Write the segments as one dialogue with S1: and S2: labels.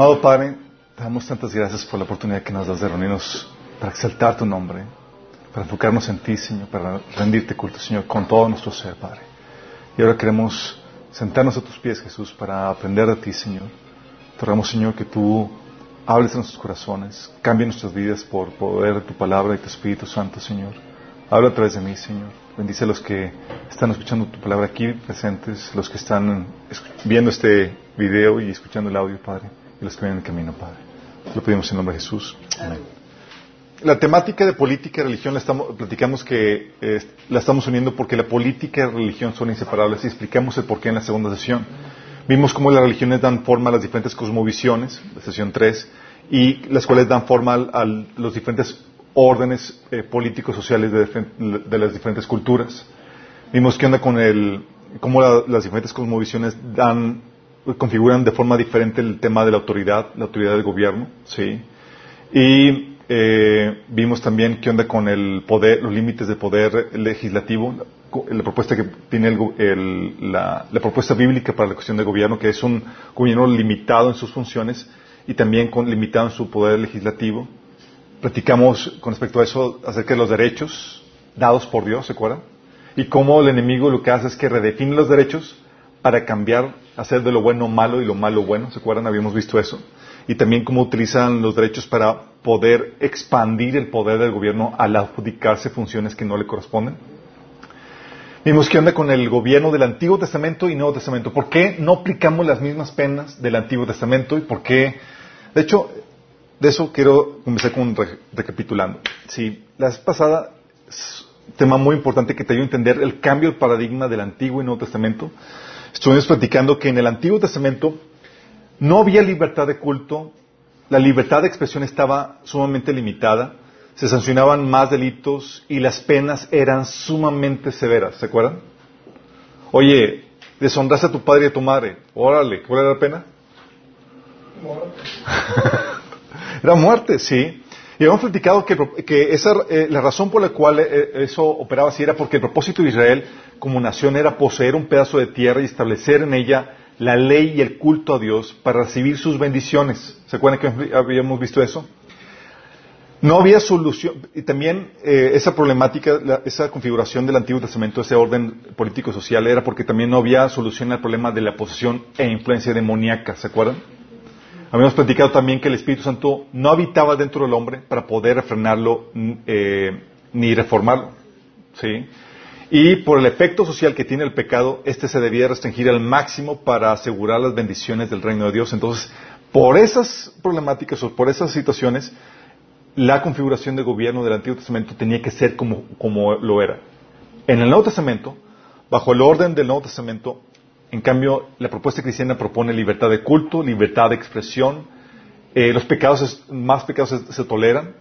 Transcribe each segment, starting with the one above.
S1: Amado Padre, te damos tantas gracias por la oportunidad que nos das de reunirnos para exaltar tu nombre, para enfocarnos en ti, Señor, para rendirte culto, Señor, con todo nuestro ser, Padre. Y ahora queremos sentarnos a tus pies, Jesús, para aprender de ti, Señor. Te rogamos, Señor, que tú hables en nuestros corazones, cambie nuestras vidas por poder de tu palabra y tu Espíritu Santo, Señor. Habla a través de mí, Señor. Bendice a los que están escuchando tu palabra aquí presentes, los que están viendo este video y escuchando el audio, Padre, y los que vienen en camino, Padre. Lo pedimos en nombre de Jesús. Amén. La temática de política y religión la estamos, platicamos que eh, la estamos uniendo porque la política y la religión son inseparables y explicamos el porqué en la segunda sesión. Vimos cómo las religiones dan forma a las diferentes cosmovisiones, la sesión 3, y las cuales dan forma a los diferentes órdenes eh, políticos sociales de las diferentes culturas. Vimos qué onda con el, cómo la- las diferentes cosmovisiones dan, configuran de forma diferente el tema de la autoridad, la autoridad del gobierno, sí. Y eh, vimos también qué onda con el poder, los límites del poder legislativo, la, propuesta que tiene el el- la, la propuesta bíblica para la cuestión del gobierno, que es un gobierno limitado en sus funciones y también con, limitado en su poder legislativo. Platicamos con respecto a eso acerca de los derechos dados por Dios, ¿se acuerdan? Y cómo el enemigo lo que hace es que redefine los derechos para cambiar, hacer de lo bueno malo y lo malo bueno, ¿se acuerdan? Habíamos visto eso. Y también cómo utilizan los derechos para poder expandir el poder del gobierno al adjudicarse funciones que no le corresponden. Vimos qué onda con el gobierno del Antiguo Testamento y Nuevo Testamento. ¿Por qué no aplicamos las mismas penas del Antiguo Testamento y por qué? De hecho, de eso quiero comenzar con re- recapitulando. Sí, la vez pasada tema muy importante que te ayuda a entender el cambio de paradigma del Antiguo y Nuevo Testamento. Estuvimos platicando que en el Antiguo Testamento no había libertad de culto, la libertad de expresión estaba sumamente limitada, se sancionaban más delitos y las penas eran sumamente severas, ¿se acuerdan? Oye, deshonraste a tu padre y a tu madre, órale, ¿cuál era la pena? Era muerte, sí. Y habíamos platicado que, esa, eh, la razón por la cual eh, eso operaba así era porque el propósito de Israel como nación era poseer un pedazo de tierra y establecer en ella la ley y el culto a Dios para recibir sus bendiciones. ¿Se acuerdan que habíamos visto eso? No había solución, y también eh, esa problemática, la- esa configuración del Antiguo Testamento, ese orden político-social, era porque también no había solución al problema de la posesión e influencia demoníaca, ¿se acuerdan? Habíamos platicado también que el Espíritu Santo no habitaba dentro del hombre para poder refrenarlo mm, eh, ni reformarlo. ¿sí? Y por el efecto social que tiene el pecado, este se debía restringir al máximo para asegurar las bendiciones del reino de Dios. Entonces, por esas problemáticas o por esas situaciones, la configuración de gobierno del Antiguo Testamento tenía que ser como, como lo era. En el Nuevo Testamento, bajo el orden del Nuevo Testamento, en cambio, la propuesta cristiana propone libertad de culto, libertad de expresión, eh, los pecados, es- más pecados se, se toleran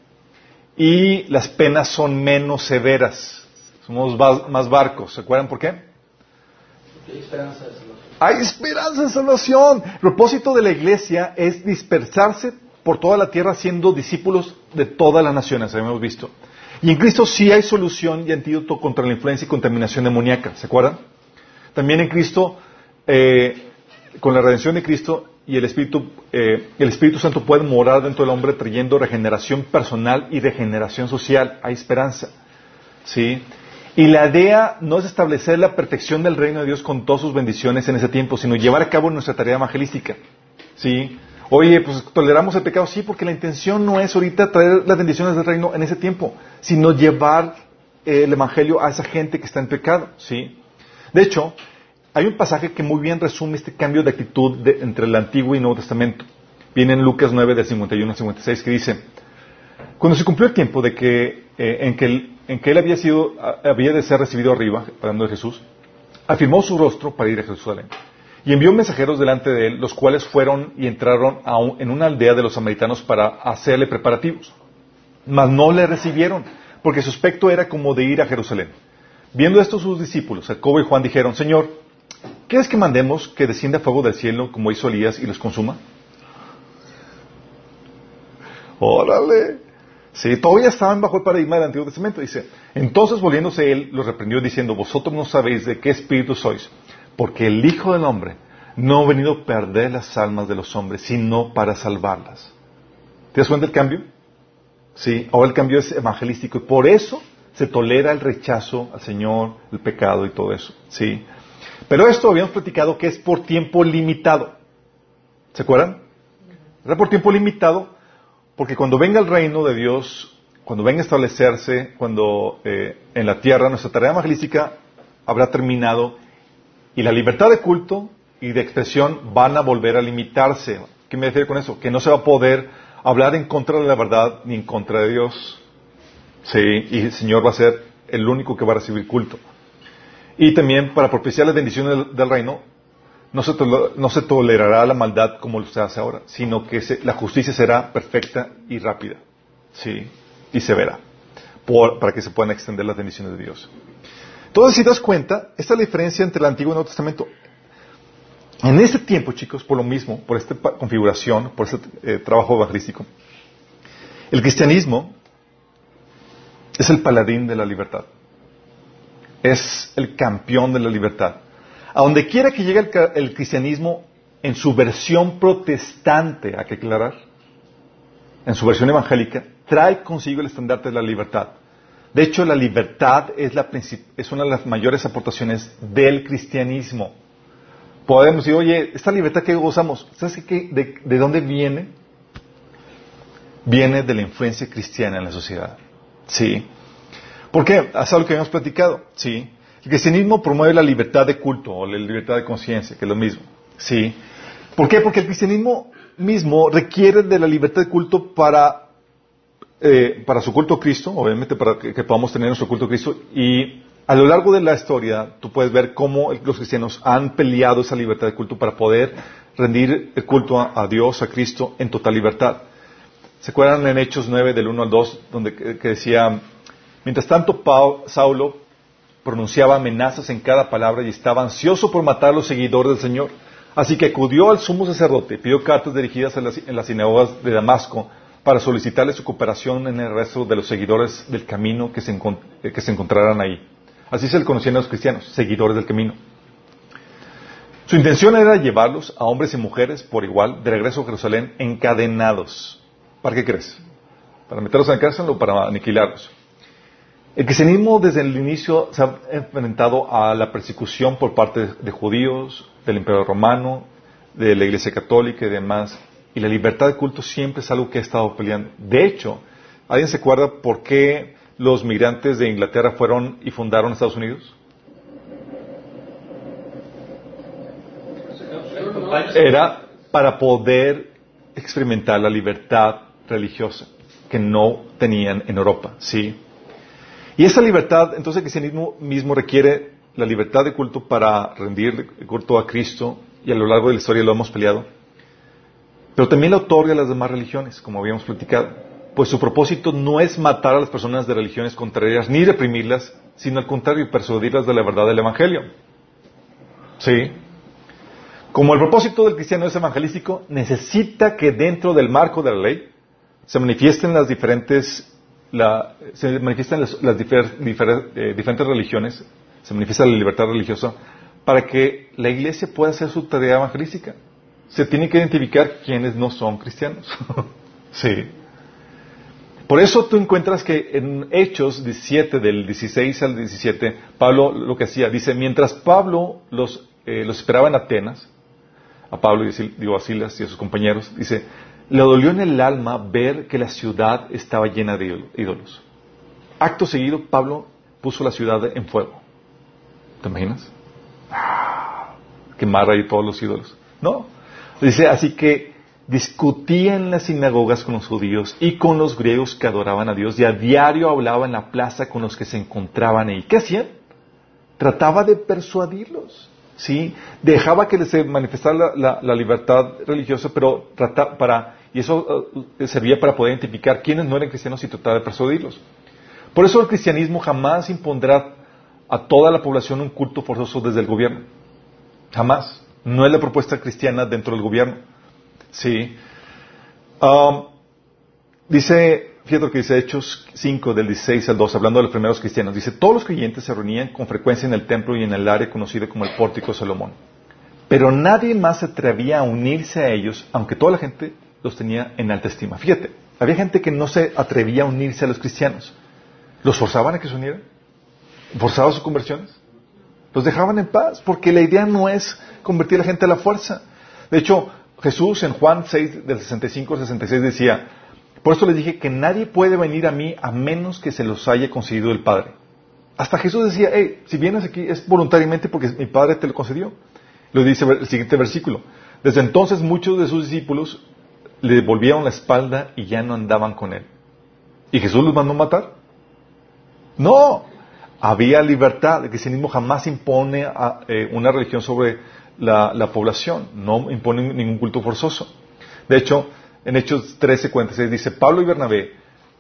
S1: y las penas son menos severas. Somos ba- más barcos, ¿se acuerdan por qué? Hay esperanza de salvación. El propósito de la iglesia es dispersarse por toda la tierra siendo discípulos de todas las naciones, habíamos visto. Y en Cristo sí hay solución y antídoto contra la influencia y contaminación demoníaca, ¿se acuerdan? También en Cristo, eh, con la redención de Cristo y el Espíritu, eh, el Espíritu Santo puede morar dentro del hombre trayendo regeneración personal y regeneración social. Hay esperanza. ¿Sí? Y la idea no es establecer la perfección del reino de Dios con todas sus bendiciones en ese tiempo, sino llevar a cabo nuestra tarea evangelística. ¿Sí? Oye, pues toleramos el pecado, sí, porque la intención no es ahorita traer las bendiciones del reino en ese tiempo, sino llevar eh, el evangelio a esa gente que está en pecado, ¿sí? De hecho, hay un pasaje que muy bien resume este cambio de actitud entre el Antiguo y Nuevo Testamento. Viene en Lucas 9, del 51 al 56, que dice, cuando se cumplió el tiempo de que, eh, en, que él, en que él había, sido, había de ser recibido arriba, hablando de Jesús, afirmó su rostro para ir a Jerusalén. Y envió mensajeros delante de él, los cuales fueron y entraron en una aldea de los samaritanos para hacerle preparativos. Mas no le recibieron, porque su aspecto era como de ir a Jerusalén. Viendo esto sus discípulos, Jacobo y Juan dijeron, Señor, ¿quieres que mandemos que descienda fuego del cielo como hizo Elías y los consuma? Órale. Sí, todavía estaban bajo el paradigma del Antiguo Testamento. Dice, entonces volviéndose él, los reprendió diciendo, vosotros no sabéis de qué espíritu sois, porque el Hijo del Hombre no ha venido a perder las almas de los hombres, sino para salvarlas. ¿Te das cuenta del cambio? Sí, ahora el cambio es evangelístico y por eso se tolera el rechazo al Señor, el pecado y todo eso. Sí. Pero esto habíamos platicado que es por tiempo limitado. ¿Se acuerdan? Era por tiempo limitado porque cuando venga el reino de Dios, cuando venga a establecerse, cuando eh, en la tierra nuestra tarea evangelística habrá terminado y la libertad de culto y de expresión van a volver a limitarse. ¿Qué me refiero con eso? Que no se va a poder hablar en contra de la verdad ni en contra de Dios. Sí, y el Señor va a ser el único que va a recibir culto. Y también para propiciar las bendiciones del, reino, no se, no se, tolerará la maldad como se hace ahora, sino que la justicia será perfecta y rápida. Sí, y severa, para que se puedan extender las bendiciones de Dios. Entonces, si das cuenta, esta es la diferencia entre el Antiguo y el Nuevo Testamento. En ese tiempo, chicos, por lo mismo, por esta configuración, por este eh, trabajo evangelístico, el cristianismo es el paladín de la libertad. Es el campeón de la libertad. A donde quiera que llegue el, cristianismo en su versión protestante, hay que aclarar, en su versión evangélica, trae consigo el estandarte de la libertad. De hecho, la libertad es, la es una de las mayores aportaciones del cristianismo. Podemos decir, oye, esta libertad que gozamos, ¿sabes qué, de, dónde viene? Viene de la influencia cristiana en la sociedad. Sí. ¿Por qué? Es algo que hemos platicado. Sí. El cristianismo promueve la libertad de culto o la libertad de conciencia, que es lo mismo. Sí. ¿Por qué? Porque el cristianismo mismo requiere de la libertad de culto para eh, para su culto a Cristo, obviamente para que, podamos tener nuestro culto a Cristo, y a lo largo de la historia tú puedes ver cómo los cristianos han peleado esa libertad de culto para poder rendir el culto a, Dios, a Cristo, en total libertad. ¿Se acuerdan en Hechos 9 del 1 al 2, donde que decía, mientras tanto Saulo pronunciaba amenazas en cada palabra y estaba ansioso por matar a los seguidores del Señor. Así que acudió al sumo sacerdote, pidió cartas dirigidas en las sinagogas de Damasco, para solicitarle su cooperación en el resto de los seguidores del camino que se, eh, que se encontraran ahí. Así se le conocían a los cristianos, seguidores del camino. Su intención era llevarlos a hombres y mujeres por igual de regreso a Jerusalén encadenados. ¿Para qué crees? ¿Para meterlos en la cárcel o para aniquilarlos? El cristianismo desde el inicio se ha enfrentado a la persecución por parte de judíos, del imperio romano, de la iglesia católica y demás. Y la libertad de culto siempre es algo que ha estado peleando. De hecho, ¿alguien se acuerda por qué los migrantes de Inglaterra fueron y fundaron Estados Unidos? Era para poder experimentar la libertad religiosa que no tenían en Europa, ¿sí? Y esa libertad, entonces el cristianismo mismo requiere la libertad de culto para rendir culto a Cristo, y a lo largo de la historia lo hemos peleado. Pero también la otorga a las demás religiones, como habíamos platicado. Pues su propósito no es matar a las personas de religiones contrarias ni reprimirlas, sino al contrario, persuadirlas de la verdad del Evangelio. ¿Sí? Como el propósito del cristiano es evangelístico, necesita que dentro del marco de la ley se manifiesten las diferentes se manifiestan las, las eh, diferentes religiones, se manifiesta la libertad religiosa, para que la iglesia pueda hacer su tarea evangelística. Se tiene que identificar quienes no son cristianos. sí. Por eso tú encuentras que en Hechos 17, del 16 al 17, Pablo lo que hacía, dice, mientras Pablo los, eh, los esperaba en Atenas, a Pablo y digo, a Silas y a sus compañeros, dice, le dolió en el alma ver que la ciudad estaba llena de ídolos. Acto seguido, Pablo puso la ciudad en fuego. ¿Te imaginas? Ah, quemar ahí todos los ídolos. No. Dice, así que discutía en las sinagogas con los judíos y con los griegos que adoraban a Dios y a diario hablaba en la plaza con los que se encontraban ahí. ¿Qué hacían? Trataba de persuadirlos. ¿sí? Dejaba que se manifestara la, libertad religiosa, pero trataba para, y eso uh, servía para poder identificar quiénes no eran cristianos y tratar de persuadirlos. Por eso el cristianismo jamás impondrá a toda la población un culto forzoso desde el gobierno. Jamás. No es la propuesta cristiana dentro del gobierno. Sí. Dice, fíjate lo que dice Hechos 5 del 16 al 2, hablando de los primeros cristianos. Dice, todos los creyentes se reunían con frecuencia en el templo y en el área conocido como el pórtico de Salomón. Pero nadie más se atrevía a unirse a ellos, aunque toda la gente los tenía en alta estima. Fíjate, había gente que no se atrevía a unirse a los cristianos. ¿Los forzaban a que se unieran? ¿Forzaban sus conversiones? Los dejaban en paz, porque la idea no es convertir a la gente a la fuerza. De hecho, Jesús en Juan 6, del 65 al 66 decía, por eso les dije que nadie puede venir a mí a menos que se los haya concedido el Padre. Hasta Jesús decía, hey, si vienes aquí es voluntariamente porque mi Padre te lo concedió. Lo dice el siguiente versículo. Desde entonces muchos de sus discípulos le volvieron la espalda y ya no andaban con él. ¿Y Jesús los mandó a matar? No, había libertad. El cristianismo jamás impone eh, una religión sobre la, población, no impone ningún culto forzoso. De hecho, en Hechos 13, 46 dice, Pablo y Bernabé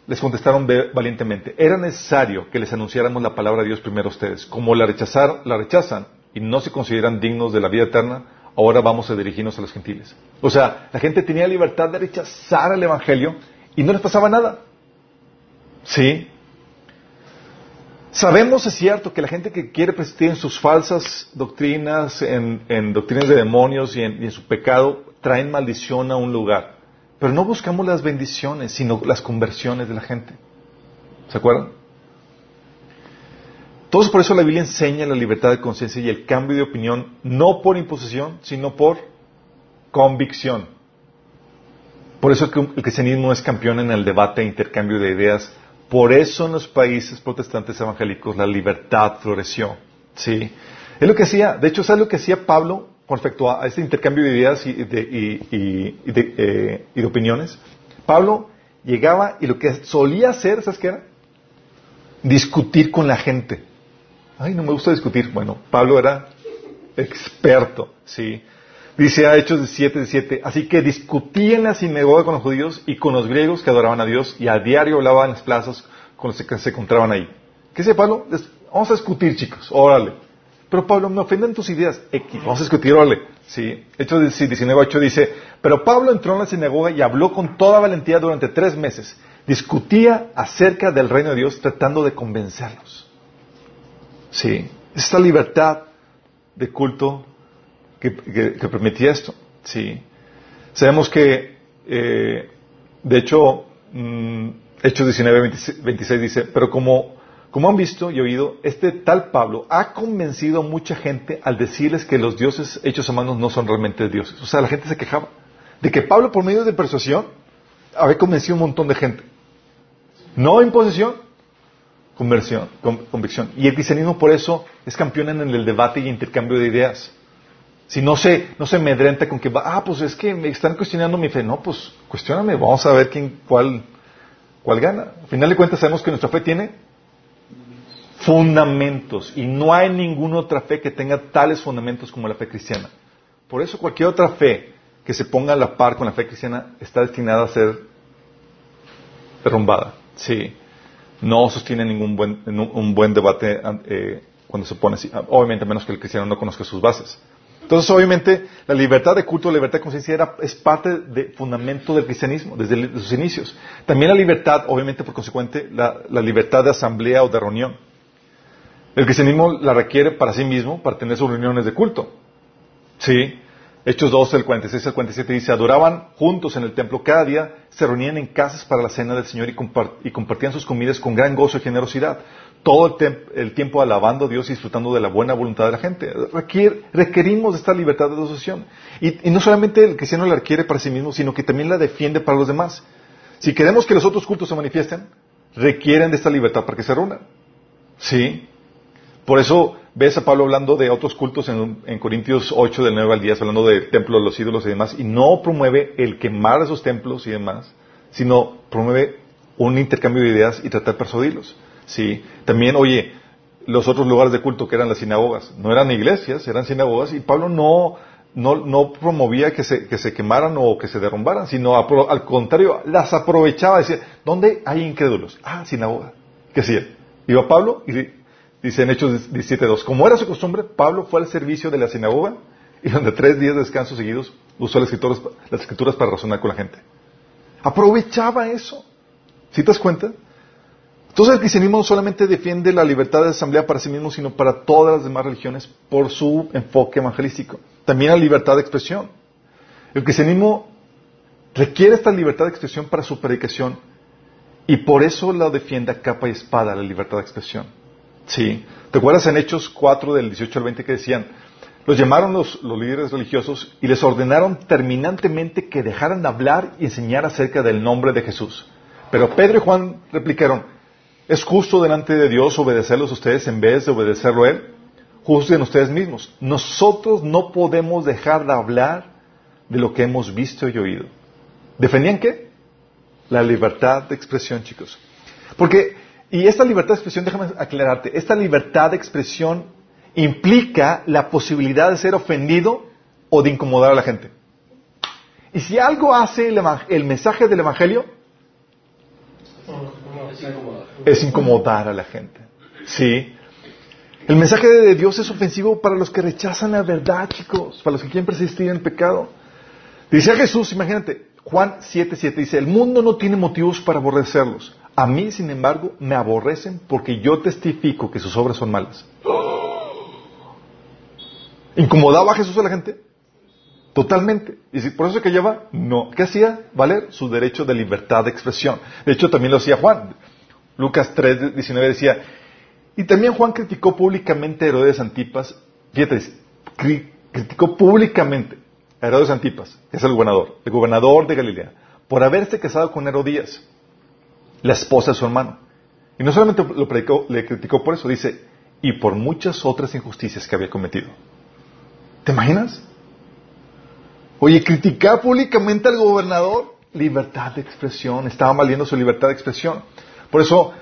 S1: les contestaron valientemente, era necesario que les anunciáramos la palabra de Dios primero a ustedes. Como la, rechazar, la rechazan y no se consideran dignos de la vida eterna, ahora vamos a dirigirnos a los gentiles. O sea, la gente tenía libertad de rechazar el Evangelio y no les pasaba nada. ¿Sí? Sabemos, es cierto, que la gente que quiere persistir en sus falsas doctrinas, en, doctrinas de demonios y en, su pecado, traen maldición a un lugar. Pero no buscamos las bendiciones, sino las conversiones de la gente. ¿Se acuerdan? Entonces, por eso la Biblia enseña la libertad de conciencia y el cambio de opinión, no por imposición, sino por convicción. Por eso el cristianismo es campeón en el debate e intercambio de ideas por eso en los países protestantes evangélicos la libertad floreció. ¿sí? Es lo que hacía, de hecho, ¿sabes lo que hacía Pablo con respecto a, este intercambio de ideas y de, eh, y de, opiniones? Pablo llegaba y lo que solía hacer, ¿sabes qué era? Discutir con la gente. Ay, no me gusta discutir. Bueno, Pablo era experto, ¿sí? Dice a Hechos 17, 17, así que discutía en la sinagoga con los judíos y con los griegos que adoraban a Dios y a diario hablaba en las plazas con los que se encontraban ahí. ¿Qué dice Pablo? Vamos a discutir, chicos, órale. Pero Pablo, me ofenden tus ideas. vamos a discutir, órale. Sí. Hechos 19, 8 dice, pero Pablo entró en la sinagoga y habló con toda valentía durante tres meses. Discutía acerca del reino de Dios tratando de convencerlos. Sí. Esta libertad de culto que, permitía esto. Sí. Sabemos que, eh, de hecho, mm, Hechos 19, 26, dice, pero como, como han visto y oído, este tal Pablo ha convencido a mucha gente al decirles que los dioses hechos a manos no son realmente dioses. O sea, la gente se quejaba de que Pablo, por medio de persuasión, había convencido a un montón de gente. No imposición, conversión, convicción. Y el cristianismo por eso es campeón en el debate y intercambio de ideas. Si no se, no se medrenta con que, ah, pues es que me están cuestionando mi fe. No, pues cuestioname, vamos a ver quién, cuál, cuál gana. Al final de cuentas sabemos que nuestra fe tiene fundamentos y no hay ninguna otra fe que tenga tales fundamentos como la fe cristiana. Por eso cualquier otra fe que se ponga a la par con la fe cristiana está destinada a ser derrumbada. Sí. No sostiene ningún buen, un buen debate eh, cuando se pone así. Obviamente, menos que el cristiano no conozca sus bases. Entonces, obviamente, la libertad de culto, la libertad de conciencia es parte de fundamento del cristianismo desde sus inicios. También la libertad, obviamente, por consecuente, la, la libertad de asamblea o de reunión. El cristianismo la requiere para sí mismo, para tener sus reuniones de culto. Sí. Hechos 12, el 46 al 47 dice, adoraban juntos en el templo cada día, se reunían en casas para la cena del Señor y, compartían sus comidas con gran gozo y generosidad. Todo el, tiempo alabando a Dios y disfrutando de la buena voluntad de la gente. requerimos esta libertad de asociación. Y, y no solamente el cristiano la requiere para sí mismo, sino que también la defiende para los demás. Si queremos que los otros cultos se manifiesten, requieren de esta libertad para que se reúnan. ¿Sí? Por eso ves a Pablo hablando de otros cultos en, Corintios 8 del 9 al 10, hablando de templos, los ídolos y demás, y no promueve el quemar esos templos y demás, sino promueve un intercambio de ideas y tratar de persuadirlos. ¿sí? También, oye, los otros lugares de culto que eran las sinagogas, no eran iglesias, eran sinagogas, y Pablo no, no, promovía que se, que se, quemaran o que se derrumbaran, sino al contrario, las aprovechaba, decía, ¿dónde hay incrédulos? Ah, sinagoga. ¿Qué hacía? Iba Pablo y Dice en Hechos 17.2, como era su costumbre, Pablo fue al servicio de la sinagoga y donde tres días de descanso seguidos usó las escrituras, las escrituras para razonar con la gente. Aprovechaba eso. ¿Sí te das cuenta? Entonces el cristianismo no solamente defiende la libertad de asamblea para sí mismo, sino para todas las demás religiones por su enfoque evangelístico. También la libertad de expresión. El cristianismo requiere esta libertad de expresión para su predicación y por eso la defiende a capa y espada la libertad de expresión. Sí. ¿Te acuerdas en Hechos 4 del 18 al 20 que decían, los llamaron los, líderes religiosos y les ordenaron terminantemente que dejaran de hablar y enseñar acerca del nombre de Jesús. Pero Pedro y Juan replicaron, ¿es justo delante de Dios obedecerlos ustedes en vez de obedecerlo a Él? Juzguen ustedes mismos. Nosotros no podemos dejar de hablar de lo que hemos visto y oído. ¿Defendían qué? La libertad de expresión, chicos. Porque y esta libertad de expresión, déjame aclararte, esta libertad de expresión implica la posibilidad de ser ofendido o de incomodar a la gente. Y si algo hace el, mensaje del Evangelio, es incomodar a la gente. Sí. El mensaje de Dios es ofensivo para los que rechazan la verdad, chicos, para los que quieren persistir en el pecado. Dice Jesús, imagínate, Juan 7:7 dice, el mundo no tiene motivos para aborrecerlos. A mí, sin embargo, me aborrecen porque yo testifico que sus obras son malas. ¿Incomodaba a Jesús a la gente? Totalmente. Y si por eso que lleva, no. ¿Qué hacía? Valer su derecho de libertad de expresión. De hecho, también lo hacía Juan. Lucas 3, 19 decía, y también Juan criticó públicamente a Herodes Antipas, fíjate, criticó públicamente a Herodes Antipas, que es el gobernador, el gobernador de Galilea, por haberse casado con Herodías la esposa de su hermano. Y no solamente lo le criticó por eso, dice, y por muchas otras injusticias que había cometido. ¿Te imaginas? Oye, criticar públicamente al gobernador, libertad de expresión, estaba valiendo su libertad de expresión. Por eso,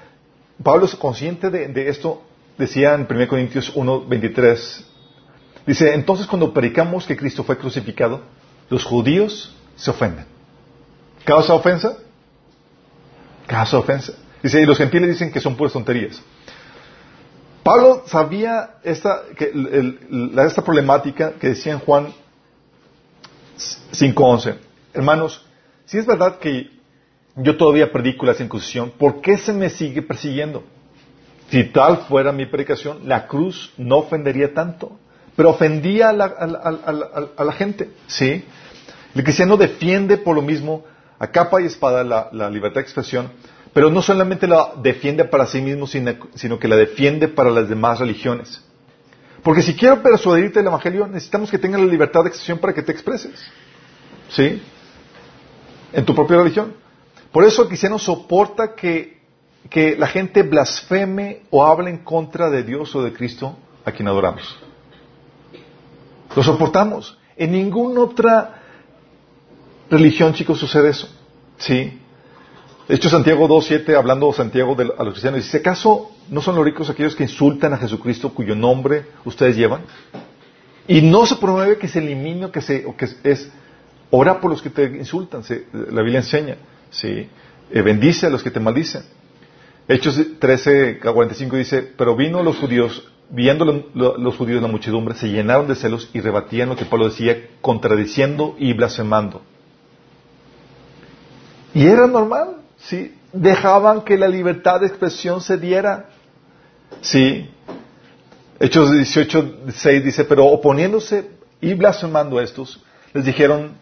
S1: Pablo es consciente de, de esto, decía en 1 Corintios 1, 23, dice, entonces cuando predicamos que Cristo fue crucificado, los judíos se ofenden. ¿Causa ofensa? Caso ofensa. Dice, y los gentiles dicen que son puras tonterías. Pablo sabía esta, que, esta problemática que decía en Juan 5.11. Hermanos, si es verdad que yo todavía predico la circuncisión, ¿por qué se me sigue persiguiendo? Si tal fuera mi predicación, la cruz no ofendería tanto, pero ofendía a la, a la gente. ¿sí? El cristiano defiende por lo mismo a capa y espada la, libertad de expresión, pero no solamente la defiende para sí mismo, sino, que la defiende para las demás religiones. Porque si quiero persuadirte del Evangelio, necesitamos que tengas la libertad de expresión para que te expreses. ¿Sí? En tu propia religión. Por eso el cristiano soporta que, que la gente blasfeme o hable en contra de Dios o de Cristo a quien adoramos. Lo soportamos. En ninguna otra religión, chicos, sucede eso. ¿Sí? De hecho, Santiago 2.7, hablando Santiago de, a los cristianos, dice, ¿acaso no son los ricos aquellos que insultan a Jesucristo cuyo nombre ustedes llevan? Y no se promueve que se elimine o que, se, o que es, ora por los que te insultan, la Biblia enseña, ¿sí? Eh, bendice a los que te maldicen. Hechos 13.45 dice, pero vino los judíos viendo los judíos la muchedumbre, se llenaron de celos y rebatían lo que Pablo decía, contradiciendo y blasfemando. Y era normal, ¿sí? Dejaban que la libertad de expresión se diera. Sí. Hechos 18, 6 dice, pero oponiéndose y blasfemando a estos, les dijeron,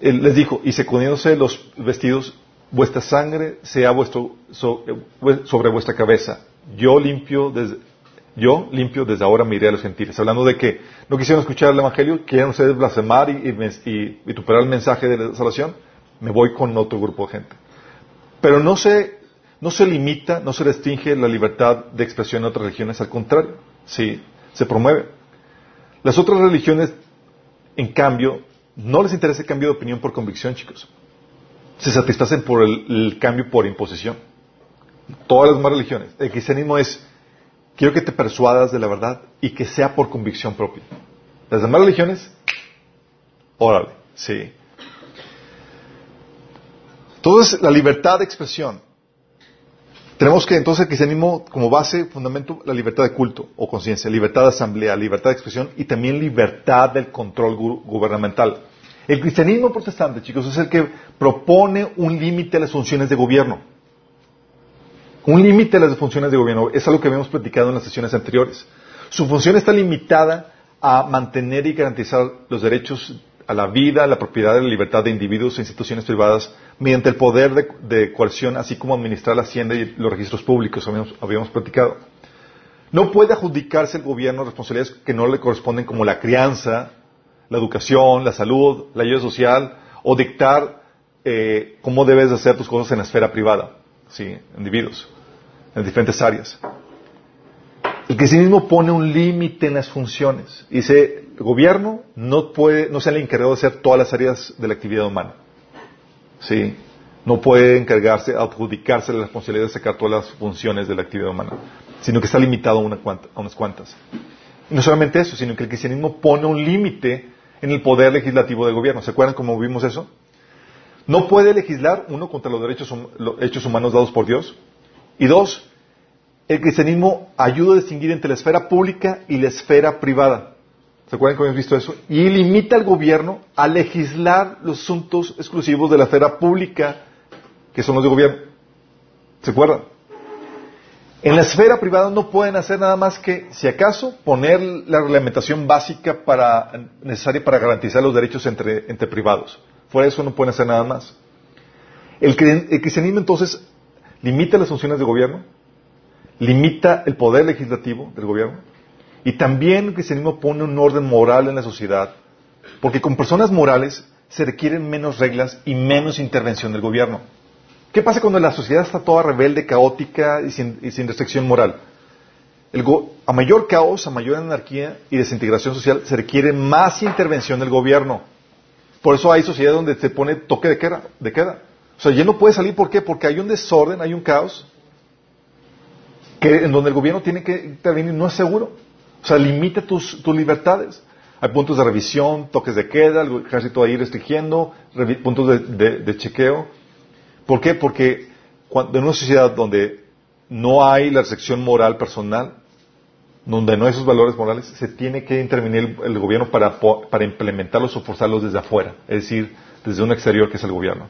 S1: les dijo, y sacudiéndose los vestidos, vuestra sangre sea vuestro, sobre vuestra cabeza. Yo limpio desde, yo limpio desde ahora me iré a los gentiles. Hablando de que no quisieron escuchar el Evangelio, quieren ustedes blasfemar y, y, vituperar el mensaje de la salvación, me voy con otro grupo de gente. Pero no se, no se limita, no se restringe la libertad de expresión en otras religiones, al contrario, sí, se promueve. Las otras religiones, en cambio, no les interesa el cambio de opinión por convicción, chicos. Se satisfacen por el, cambio por imposición. Todas las demás religiones. El cristianismo es, quiero que te persuadas de la verdad y que sea por convicción propia. Las demás religiones, órale, sí. Entonces, la libertad de expresión. Tenemos que entonces el cristianismo como base, fundamento, la libertad de culto o conciencia, libertad de asamblea, libertad de expresión y también libertad del control gubernamental. El cristianismo protestante, chicos, es el que propone un límite a las funciones de gobierno. Un límite a las funciones de gobierno. Es algo que habíamos platicado en las sesiones anteriores. Su función está limitada a mantener y garantizar los derechos a la vida, a la propiedad y la libertad de individuos e instituciones privadas mediante el poder de, coerción, así como administrar la hacienda y los registros públicos, habíamos, habíamos platicado. No puede adjudicarse el gobierno responsabilidades que no le corresponden como la crianza, la educación, la salud, la ayuda social, o dictar eh, cómo debes hacer tus cosas en la esfera privada, ¿sí? individuos, en diferentes áreas. El cristianismo pone un límite en las funciones. Dice, el gobierno no puede, no se le encargado de hacer todas las áreas de la actividad humana. ¿Sí? No puede encargarse, adjudicarse la responsabilidad de sacar todas las funciones de la actividad humana, sino que está limitado a, a unas cuantas. Y no solamente eso, sino que el cristianismo pone un límite en el poder legislativo del gobierno. ¿Se acuerdan cómo vimos eso? No puede legislar, uno, contra los derechos los hechos humanos dados por Dios, y dos, el cristianismo ayuda a distinguir entre la esfera pública y la esfera privada. ¿Se acuerdan cómo hemos visto eso? Y limita al gobierno a legislar los asuntos exclusivos de la esfera pública, que son los de gobierno. ¿Se acuerdan? En la esfera privada no pueden hacer nada más que, si acaso, poner la reglamentación básica necesaria para garantizar los derechos entre, privados. Fuera de eso no pueden hacer nada más. El, el cristianismo entonces limita las funciones de gobierno, limita el poder legislativo del gobierno y también el cristianismo pone un orden moral en la sociedad, porque con personas morales se requieren menos reglas y menos intervención del gobierno. ¿Qué pasa cuando la sociedad está toda rebelde, caótica y sin, restricción moral? a mayor caos, a mayor anarquía y desintegración social, se requiere más intervención del gobierno. Por eso hay sociedades donde se pone toque de queda, de queda. O sea, ya no puede salir, ¿por qué? Porque hay un desorden, hay un caos, que en donde el gobierno tiene que intervenir, no es seguro. O sea, limita tus, libertades. Hay puntos de revisión, toques de queda, el ejército ahí restringiendo, puntos de, chequeo. ¿Por qué? Porque cuando, en una sociedad donde no hay la restricción moral personal, donde no hay esos valores morales, se tiene que intervenir el, gobierno para, para, implementarlos o forzarlos desde afuera, es decir, desde un exterior que es el gobierno.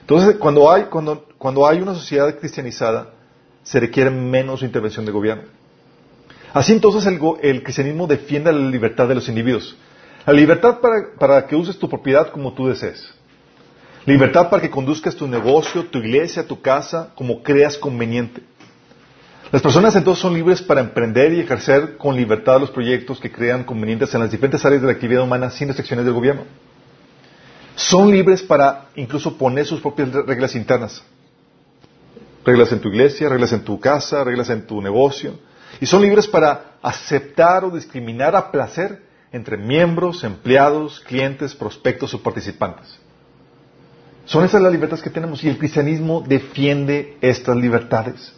S1: Entonces, cuando hay, cuando, cuando hay una sociedad cristianizada, se requiere menos intervención del gobierno. Así entonces el, cristianismo defiende la libertad de los individuos. La libertad para, que uses tu propiedad como tú desees. Libertad para que conduzcas tu negocio, tu iglesia, tu casa, como creas conveniente. Las personas entonces son libres para emprender y ejercer con libertad los proyectos que crean convenientes en las diferentes áreas de la actividad humana sin restricciones del gobierno. Son libres para incluso poner sus propias reglas internas. Reglas en tu iglesia, reglas en tu casa, reglas en tu negocio. Y son libres para aceptar o discriminar a placer entre miembros, empleados, clientes, prospectos o participantes. Son esas las libertades que tenemos y el cristianismo defiende estas libertades.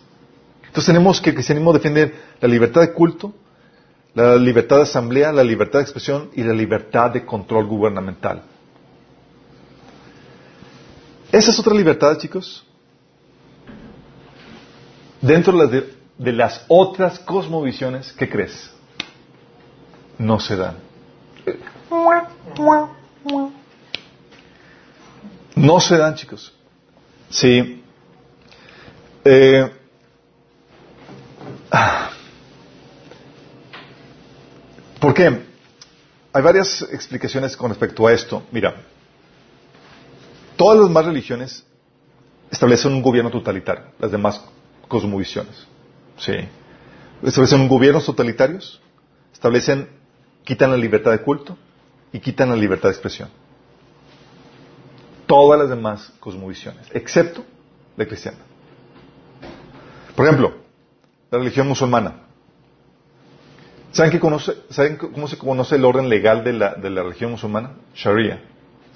S1: Entonces tenemos que el cristianismo defiende la libertad de culto, la libertad de asamblea, la libertad de expresión y la libertad de control gubernamental. Esas otras libertades, chicos, dentro de las de las otras cosmovisiones, ¿qué crees? No se dan. No se dan, chicos. Sí. Eh, ¿Por qué? Hay varias explicaciones con respecto a esto. Mira, todas las demás religiones establecen un gobierno totalitario, las demás cosmovisiones. Sí. Establecen gobiernos totalitarios, establecen, quitan la libertad de culto y quitan la libertad de expresión. Todas las demás cosmovisiones, excepto la cristiana. Por ejemplo, la religión musulmana. ¿Saben, conoce, ¿Saben, cómo se conoce el orden legal de la, de la religión musulmana? Sharia,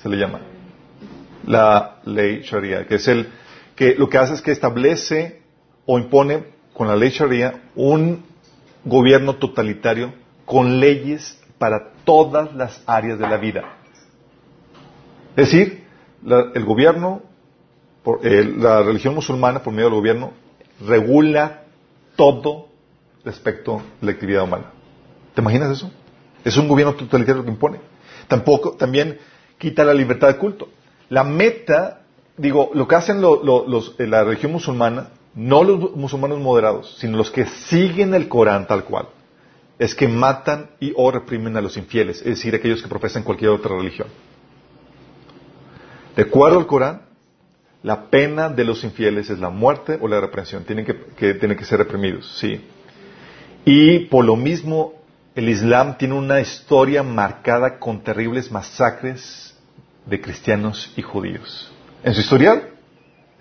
S1: se le llama. La ley Sharia, que es el que lo que hace es que establece o impone con la ley Sharia un gobierno totalitario con leyes para todas las áreas de la vida. Es decir, el gobierno, eh, la religión musulmana, por medio del gobierno, regula todo respecto a la actividad humana. ¿Te imaginas eso? Es un gobierno totalitario que impone. Tampoco, también quita la libertad de culto. La meta, digo, lo que hacen los, la religión musulmana, no los musulmanes moderados, sino los que siguen el Corán tal cual, es que matan y o reprimen a los infieles, es decir, aquellos que profesan cualquier otra religión. De acuerdo al Corán, la pena de los infieles es la muerte o la reprensión. Tienen que, tienen que ser reprimidos, sí. Y por lo mismo, el Islam tiene una historia marcada con terribles masacres de cristianos y judíos. En su historial,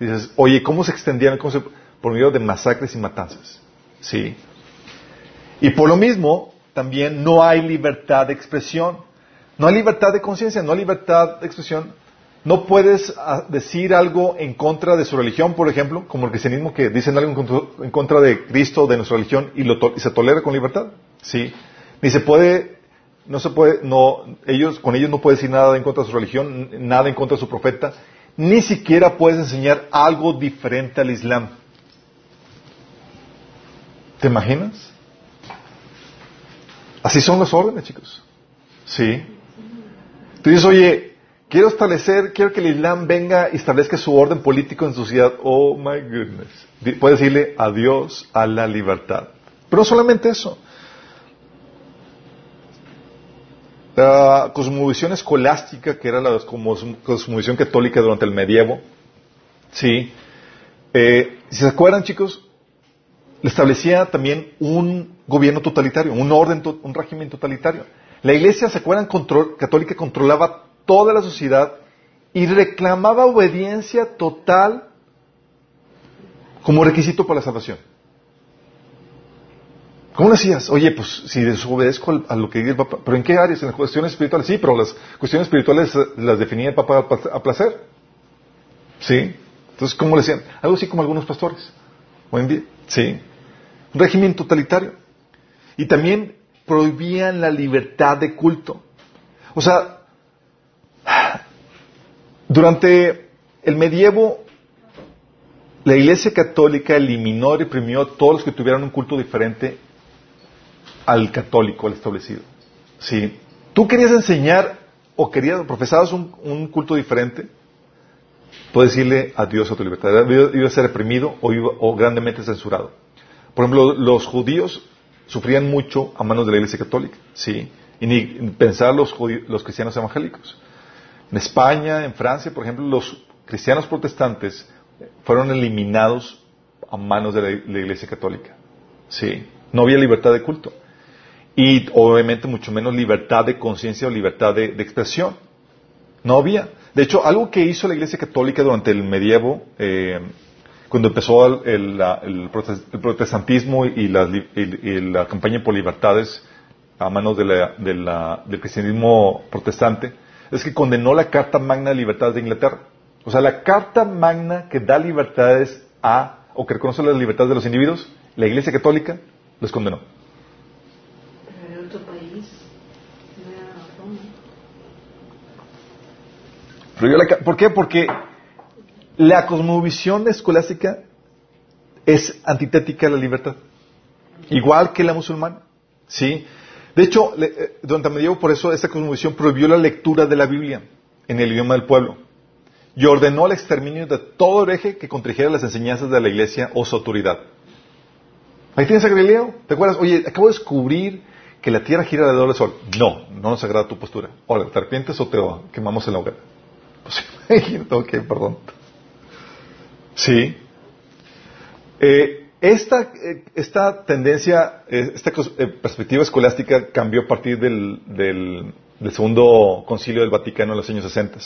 S1: dices, oye, ¿cómo se extendían? Por medio de masacres y matanzas. Sí. Y por lo mismo, también no hay libertad de expresión. No hay libertad de conciencia, no hay libertad de expresión. No puedes ah, decir algo en contra de su religión, por ejemplo, como el cristianismo que dicen algo en contra de Cristo, de nuestra religión, y, lo y se tolera con libertad. Sí. Ni se puede, no se puede, no, ellos, con ellos no puedes decir nada en contra de su religión, nada en contra de su profeta, ni siquiera puedes enseñar algo diferente al Islam. ¿Te imaginas? Así son los órdenes, chicos. Sí. Tú dices, oye, quiero establecer, quiero que el Islam venga y establezca su orden político en su sociedad. Oh my goodness. Puedes decirle adiós a la libertad. Pero no solamente eso. La cosmovisión escolástica, que era la cosmovisión católica durante el medievo, sí. Eh, si se acuerdan, chicos, le establecía también un gobierno totalitario, un orden, un régimen totalitario. La iglesia, ¿se acuerdan? católica controlaba toda la sociedad y reclamaba obediencia total como requisito para la salvación. ¿Cómo decías? Oye, pues si desobedezco a lo que dice el Papa, ¿pero en qué áreas? En las cuestiones espirituales, sí, pero las cuestiones espirituales las definía el Papa a placer. ¿Sí? Entonces, ¿cómo le decían? Algo así como algunos pastores. ¿sí? Un régimen totalitario. Y también prohibían la libertad de culto. O sea, durante el medievo, la Iglesia Católica eliminó reprimió a todos los que tuvieran un culto diferente al católico, al establecido. Si tú querías enseñar o querías, profesabas un, culto diferente, puedes decirle adiós a tu libertad. Iba a ser reprimido o, o grandemente censurado. Por ejemplo, los judíos sufrían mucho a manos de la Iglesia Católica, ¿sí? Y ni pensar los, los cristianos evangélicos. En España, en Francia, por ejemplo, los cristianos protestantes fueron eliminados a manos de la, Iglesia Católica, ¿sí? No había libertad de culto y obviamente mucho menos libertad de conciencia o libertad de, expresión. No había. De hecho, algo que hizo la Iglesia Católica durante el medievo, eh, cuando empezó el, protestantismo y la, campaña por libertades a manos del cristianismo protestante, es que condenó la Carta Magna de Libertades de Inglaterra. O sea, la Carta Magna que da libertades a, o que reconoce las libertades de los individuos, la Iglesia Católica les condenó. ¿Por qué? Porque la cosmovisión escolástica es antitética a la libertad. igual que la musulmana. ¿Sí? De hecho, eh, durante medievo, por eso esta cosmovisión prohibió la lectura de la Biblia en el idioma del pueblo y ordenó el exterminio de todo hereje que contrajera las enseñanzas de la iglesia o su autoridad. Ahí tienes a Galileo. ¿Te acuerdas? Oye, acabo de descubrir que la tierra gira alrededor del sol. No, no nos agrada tu postura. Hola, ¿te arrepientes o te quemamos en la hoguera? Pues ok, perdón. Sí. Eh, esta, eh, esta, tendencia, eh, esta perspectiva escolástica cambió a partir del, del, segundo concilio del Vaticano en los años 60.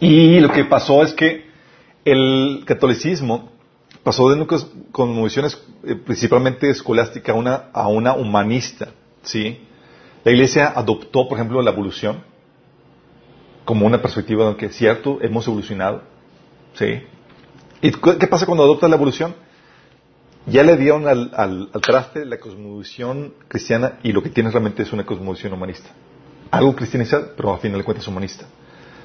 S1: Y lo que pasó es que el catolicismo pasó de una cosmovisión principalmente escolástica a una, a una humanista. ¿sí? La Iglesia adoptó, por ejemplo, la evolución como una perspectiva de que cierto, hemos evolucionado. ¿Sí? ¿Y qué pasa cuando adoptas la evolución? Ya le dieron al, al, traste la cosmovisión cristiana y lo que tienes realmente es una cosmovisión humanista. Algo cristianizado, pero a final de cuentas humanista.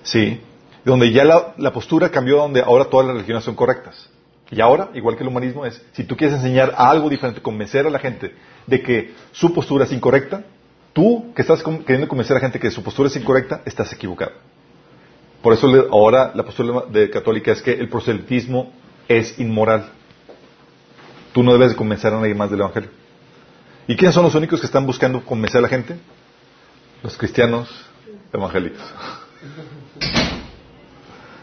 S1: ¿Sí? Donde ya la, la postura cambió, donde ahora todas las religiones son correctas. Y ahora, igual que el humanismo, es, si tú quieres enseñar algo diferente, convencer a la gente de que su postura es incorrecta, tú que estás queriendo convencer a la gente que su postura es incorrecta, estás equivocado. Por eso ahora la postura de católica es que el proselitismo es inmoral. Tú no debes de convencer a nadie más del Evangelio. ¿Y quiénes son los únicos que están buscando convencer a la gente? Los cristianos evangélicos.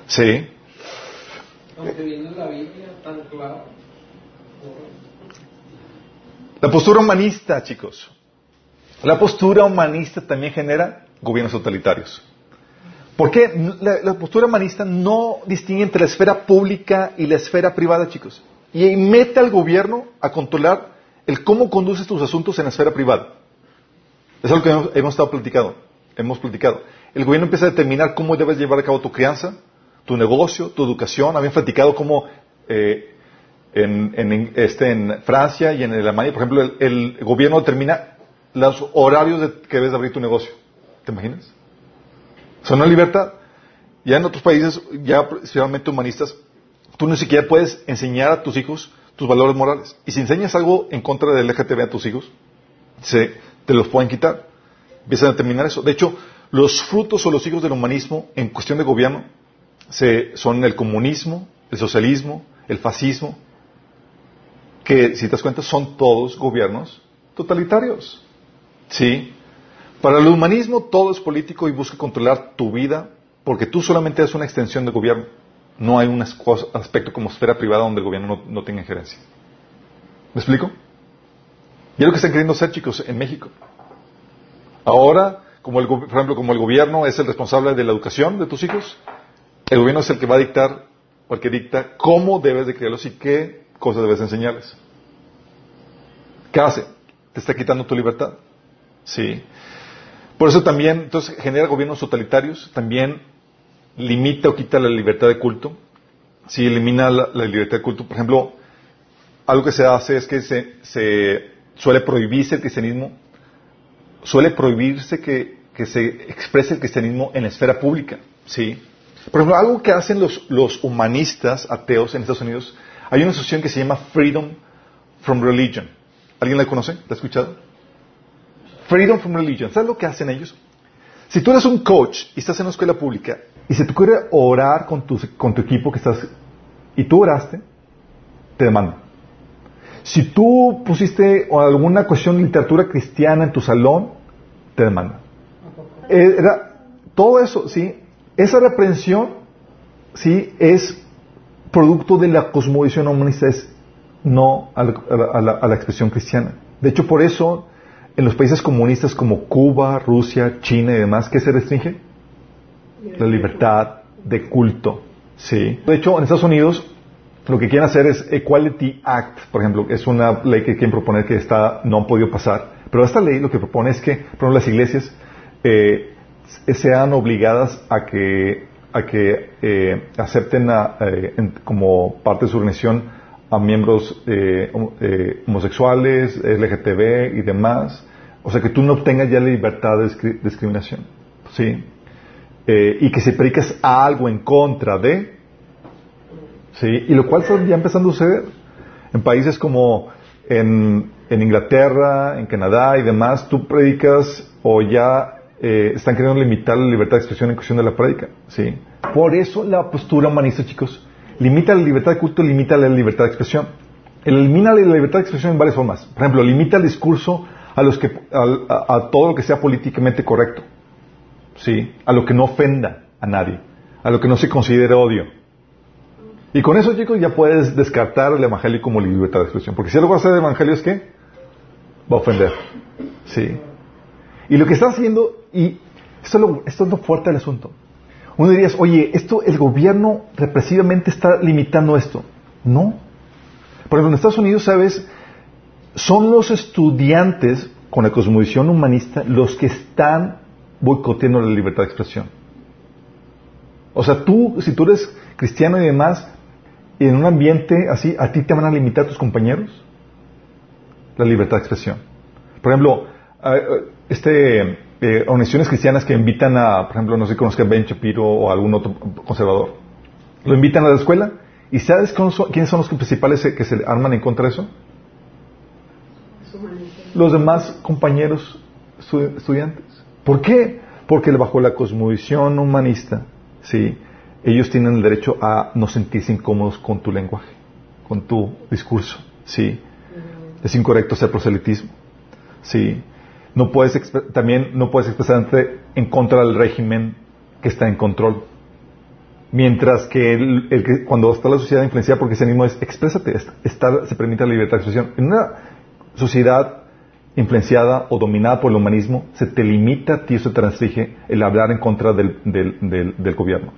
S1: Sí. La postura humanista, chicos. La postura humanista también genera gobiernos totalitarios. Porque la, la, postura humanista no distingue entre la esfera pública y la esfera privada, chicos. Y mete al gobierno a controlar el cómo conduces tus asuntos en la esfera privada. Es lo que hemos, estado platicando. Hemos platicado. El gobierno empieza a determinar cómo debes llevar a cabo tu crianza, tu negocio, tu educación. Habían platicado cómo eh, en, este, en Francia y en Alemania, por ejemplo, el, gobierno determina los horarios de que debes abrir tu negocio. ¿Te imaginas? Son una libertad. Ya en otros países, ya especialmente humanistas, tú ni siquiera puedes enseñar a tus hijos tus valores morales. Y si enseñas algo en contra del LGTB a tus hijos, se, te los pueden quitar. Empiezan a determinar eso. De hecho, los frutos o los hijos del humanismo en cuestión de gobierno se, son el comunismo, el socialismo, el fascismo, que si te das cuenta son todos gobiernos totalitarios. ¿Sí? Para el humanismo todo es político y busca controlar tu vida porque tú solamente eres una extensión del gobierno. No hay un aspecto como esfera privada donde el gobierno no, tenga injerencia. ¿Me explico? Y es lo que están queriendo hacer, chicos, en México. Ahora, como el, por ejemplo, como el gobierno es el responsable de la educación de tus hijos, el gobierno es el que va a dictar o el que dicta cómo debes de criarlos y qué cosas debes enseñarles. ¿Qué hace? Te está quitando tu libertad. Sí. Por eso también, entonces, genera gobiernos totalitarios, también limita o quita la libertad de culto. Si elimina la, libertad de culto, por ejemplo, algo que se hace es que se, suele prohibirse el cristianismo, suele prohibirse que, se exprese el cristianismo en la esfera pública. ¿sí? Por ejemplo, algo que hacen los, los humanistas ateos en Estados Unidos, hay una asociación que se llama Freedom from Religion. ¿Alguien la conoce? ¿La ha escuchado? Freedom from Religion. ¿Sabes lo que hacen ellos? Si tú eres un coach y estás en una escuela pública y se te ocurre orar con tu, con tu equipo que estás y tú oraste, te demandan. Si tú pusiste alguna cuestión de literatura cristiana en tu salón, te demandan. Era, todo eso, ¿sí? Esa reprensión, ¿sí? Es producto de la cosmovisión humanista, es no a la, a la expresión cristiana. De hecho, por eso en los países comunistas como Cuba, Rusia, China y demás, ¿qué se restringe? La libertad de culto. Sí. De hecho, en Estados Unidos lo que quieren hacer es Equality Act, por ejemplo, es una ley que quieren proponer que está, no han podido pasar. Pero esta ley lo que propone es que, por ejemplo, las iglesias eh, sean obligadas a que, a que eh, acepten eh, como parte de su organización a miembros homosexuales, LGTB y demás, o sea, que tú no obtengas ya la libertad de discriminación. ¿Sí? Eh, y que si predicas algo en contra de, ¿sí? Y lo cual está ya empezando a suceder. En países como en, en Inglaterra, en Canadá y demás, tú predicas o ya eh, están queriendo limitar la libertad de expresión en cuestión de la prédica. ¿sí? Por eso la postura humanista, chicos, limita la libertad de culto, limita la libertad de expresión. Elimina la libertad de expresión en varias formas. Por ejemplo, limita el discurso a, los que, a, todo lo que sea políticamente correcto. ¿sí? A lo que no ofenda a nadie. A lo que no se considere odio. Y con eso, chicos, ya puedes descartar el evangelio como libertad de expresión. Porque si algo hacer el evangelio es que va a ofender. ¿sí? Y lo que está haciendo, y esto es, lo, esto es lo fuerte del asunto. Uno diría, oye, esto el gobierno represivamente está limitando esto. No. Por ejemplo, en Estados Unidos, ¿sabes? Son los estudiantes con la cosmovisión humanista los que están boicoteando la libertad de expresión. O sea, tú, si tú eres cristiano y demás, en un ambiente así, ¿a ti te van a limitar tus compañeros? La libertad de expresión. Por ejemplo, este, eh, organizaciones cristianas que invitan a, por ejemplo, no sé si conozca Ben Shapiro o algún otro conservador, lo invitan a la escuela y ¿sabes quiénes son los principales que se arman en contra de eso? Los demás compañeros estudiantes. ¿Por qué? Porque bajo la cosmovisión humanista, sí, ellos tienen el derecho a no sentirse incómodos con tu lenguaje, con tu discurso, sí. Es incorrecto hacer proselitismo, sí. No puedes también no puedes expresarte en contra del régimen que está en control. Mientras que, el, cuando está la sociedad influenciada por el cristianismo es exprésate, se permite la libertad de expresión. En una sociedad influenciada o dominada por el humanismo, se te limita a ti, se te restringe el hablar en contra del, del, gobierno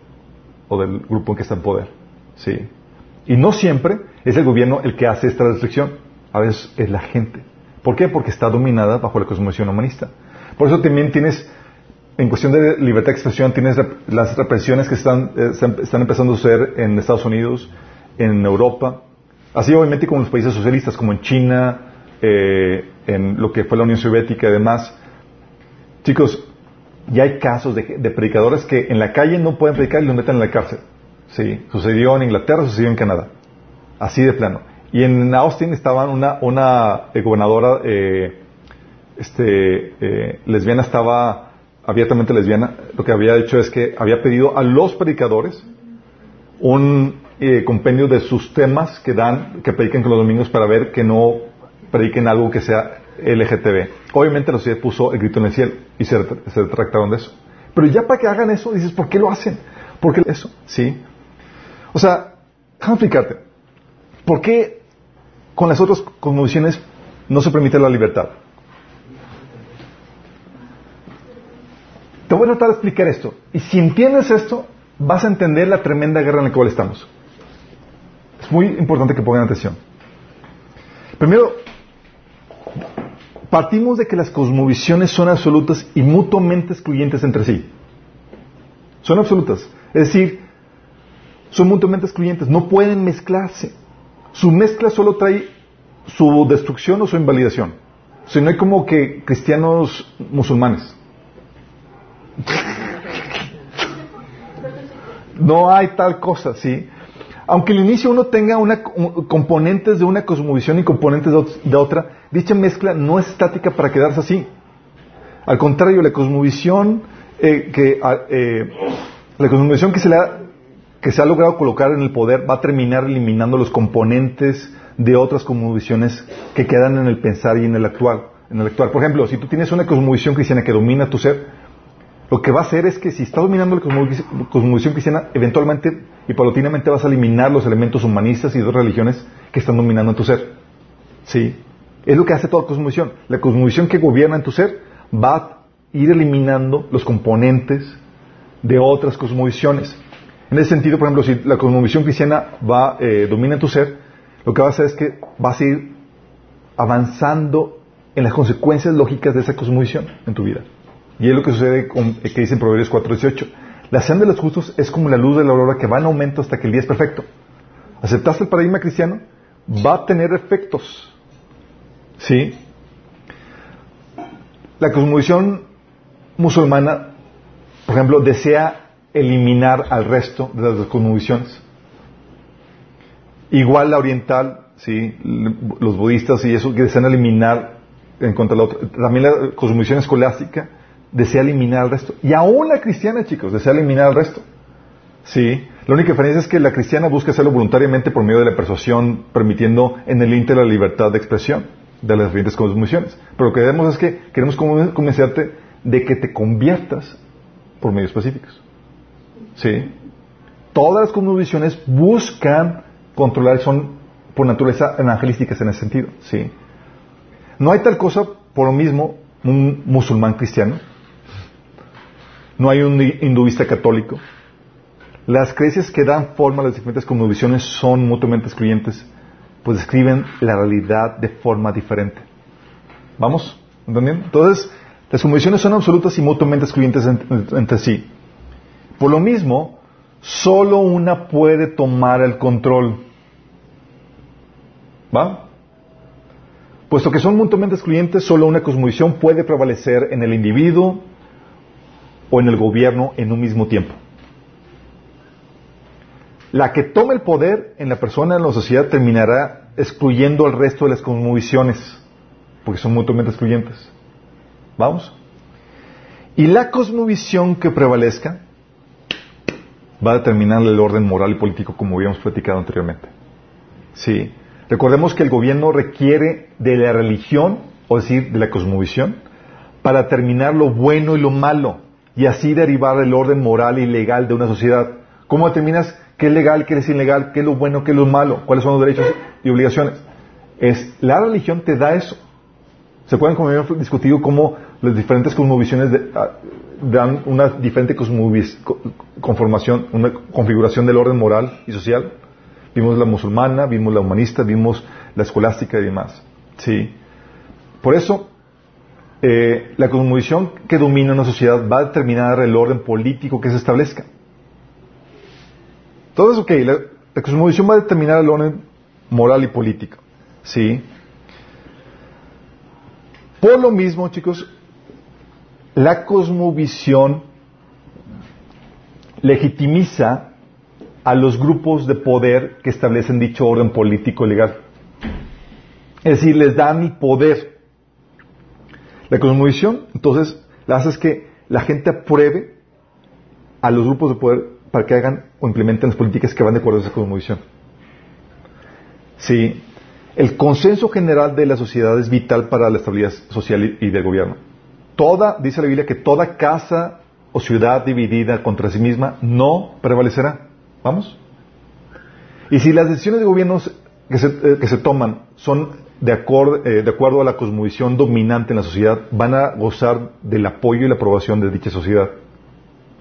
S1: o del grupo que está en poder. ¿sí? Y no siempre es el gobierno el que hace esta restricción, a veces es la gente. ¿Por qué? Porque está dominada bajo la cosmovisión humanista. Por eso también tienes, en cuestión de libertad de expresión, tienes las represiones que están, eh, están empezando a suceder en Estados Unidos, en Europa, así obviamente como en los países socialistas, como en China, eh, en lo que fue la Unión Soviética y demás. Chicos, ya hay casos de, predicadores que en la calle no pueden predicar y los meten en la cárcel. Sí, sucedió en Inglaterra, sucedió en Canadá. Así de plano. Y en Austin estaba una, una eh, gobernadora eh, este, eh, lesbiana, estaba abiertamente lesbiana. Lo que había hecho es que había pedido a los predicadores un compendio de sus temas que dan, que predican con los domingos para ver que no prediquen algo que sea LGTB. Obviamente la sociedad puso el grito en el cielo y se, retractaron de eso. Pero ya para que hagan eso, dices, ¿por qué lo hacen? ¿Por qué eso? ¿Sí? O sea, déjame explicarte. ¿Por qué con las otras conmociones no se permite la libertad? Te voy a tratar de explicar esto. Y si entiendes esto, vas a entender la tremenda guerra en la cual estamos. Es muy importante que pongan atención. Primero, Partimos de que las cosmovisiones son absolutas y mutuamente excluyentes entre sí. Son absolutas. Es decir, son mutuamente excluyentes. No pueden mezclarse. Su mezcla solo trae su destrucción o su invalidación. si no hay como que cristianos musulmanes. No hay tal cosa, ¿sí? aunque al inicio uno tenga una, componentes de una cosmovisión y componentes de, otra, dicha mezcla no es estática para quedarse así. Al contrario, la cosmovisión eh, que ah, eh, la cosmovisión que se, ha, que se ha logrado colocar en el poder va a terminar eliminando los componentes de otras cosmovisiones que quedan en el pensar y en el actual. En el actual. Por ejemplo, si tú tienes una cosmovisión cristiana que domina tu ser, lo que va a hacer es que si está dominando la cosmovisión cristiana, eventualmente y paulatinamente vas a eliminar los elementos humanistas y de religiones que están dominando en tu ser. ¿Sí? Es lo que hace toda cosmovisión. La cosmovisión que gobierna en tu ser va a ir eliminando los componentes de otras cosmovisiones. En ese sentido, por ejemplo, si la cosmovisión cristiana va, eh, domina en tu ser, lo que va a hacer es que vas a ir avanzando en las consecuencias lógicas de esa cosmovisión en tu vida. Y es lo que sucede con, eh, que dice en Proverbios 4.18. La senda de los justos es como la luz de la aurora que va en aumento hasta que el día es perfecto. ¿Aceptaste el paradigma cristiano? Va a tener efectos. ¿Sí? La cosmovisión musulmana, por ejemplo, desea eliminar al resto de las cosmovisiones. Igual la oriental, ¿sí? los budistas y eso, que desean eliminar en contra del otro. También la cosmovisión escolástica desea eliminar al resto. Y aún la cristiana, chicos, desea eliminar al resto. ¿Sí? La única diferencia es que la cristiana busca hacerlo voluntariamente por medio de la persuasión, permitiendo en el ínter la libertad de expresión de las diferentes cosmovisiones. Pero lo que queremos es que queremos convencerte de que te conviertas por medios específicos. ¿Sí? Todas las cosmovisiones buscan controlar, son por naturaleza evangelísticas en ese sentido. ¿Sí? No hay tal cosa, por lo mismo, un musulmán cristiano. No hay un hinduista católico. Las creencias que dan forma a las diferentes cosmovisiones son mutuamente excluyentes, pues describen la realidad de forma diferente. ¿Vamos? ¿Entendiendo? Entonces, las cosmovisiones son absolutas y mutuamente excluyentes entre sí. Por lo mismo, solo una puede tomar el control. ¿Va? Puesto que son mutuamente excluyentes, solo una cosmovisión puede prevalecer en el individuo o en el gobierno en un mismo tiempo. La que tome el poder en la persona, en la sociedad, terminará excluyendo al resto de las cosmovisiones, porque son mutuamente excluyentes. ¿Vamos? Y la cosmovisión que prevalezca va a determinar el orden moral y político como habíamos platicado anteriormente. Sí. Recordemos que el gobierno requiere de la religión, o decir, de la cosmovisión, para determinar lo bueno y lo malo, y así derivar el orden moral y legal de una sociedad. ¿Cómo determinas qué es legal, qué es ilegal, qué es lo bueno, qué es lo malo, cuáles son los derechos y obligaciones? Es, la religión te da eso. ¿Se acuerdan cómo habíamos discutido cómo las diferentes cosmovisiones ah, dan una diferente conformación, una configuración del orden moral y social? Vimos la musulmana, vimos la humanista, vimos la escolástica y demás. Sí. Por eso, eh, la cosmovisión que domina una sociedad va a determinar el orden político que se establezca. Eso, ok, la, la cosmovisión va a determinar el orden moral y político. ¿Sí? Por lo mismo, chicos, la cosmovisión legitimiza a los grupos de poder que establecen dicho orden político legal. Es decir, les da mi poder. La cosmovisión, entonces, la hace es que la gente apruebe a los grupos de poder para que hagan o implementen las políticas que van de acuerdo a esa cosmovisión. Sí, el consenso general de la sociedad es vital para la estabilidad social y del gobierno. Toda, dice la Biblia, que toda casa o ciudad dividida contra sí misma no prevalecerá. ¿Vamos? Y si las decisiones de gobiernos que se, eh, que se toman son de, eh, de acuerdo a la cosmovisión dominante en la sociedad, van a gozar del apoyo y la aprobación de dicha sociedad.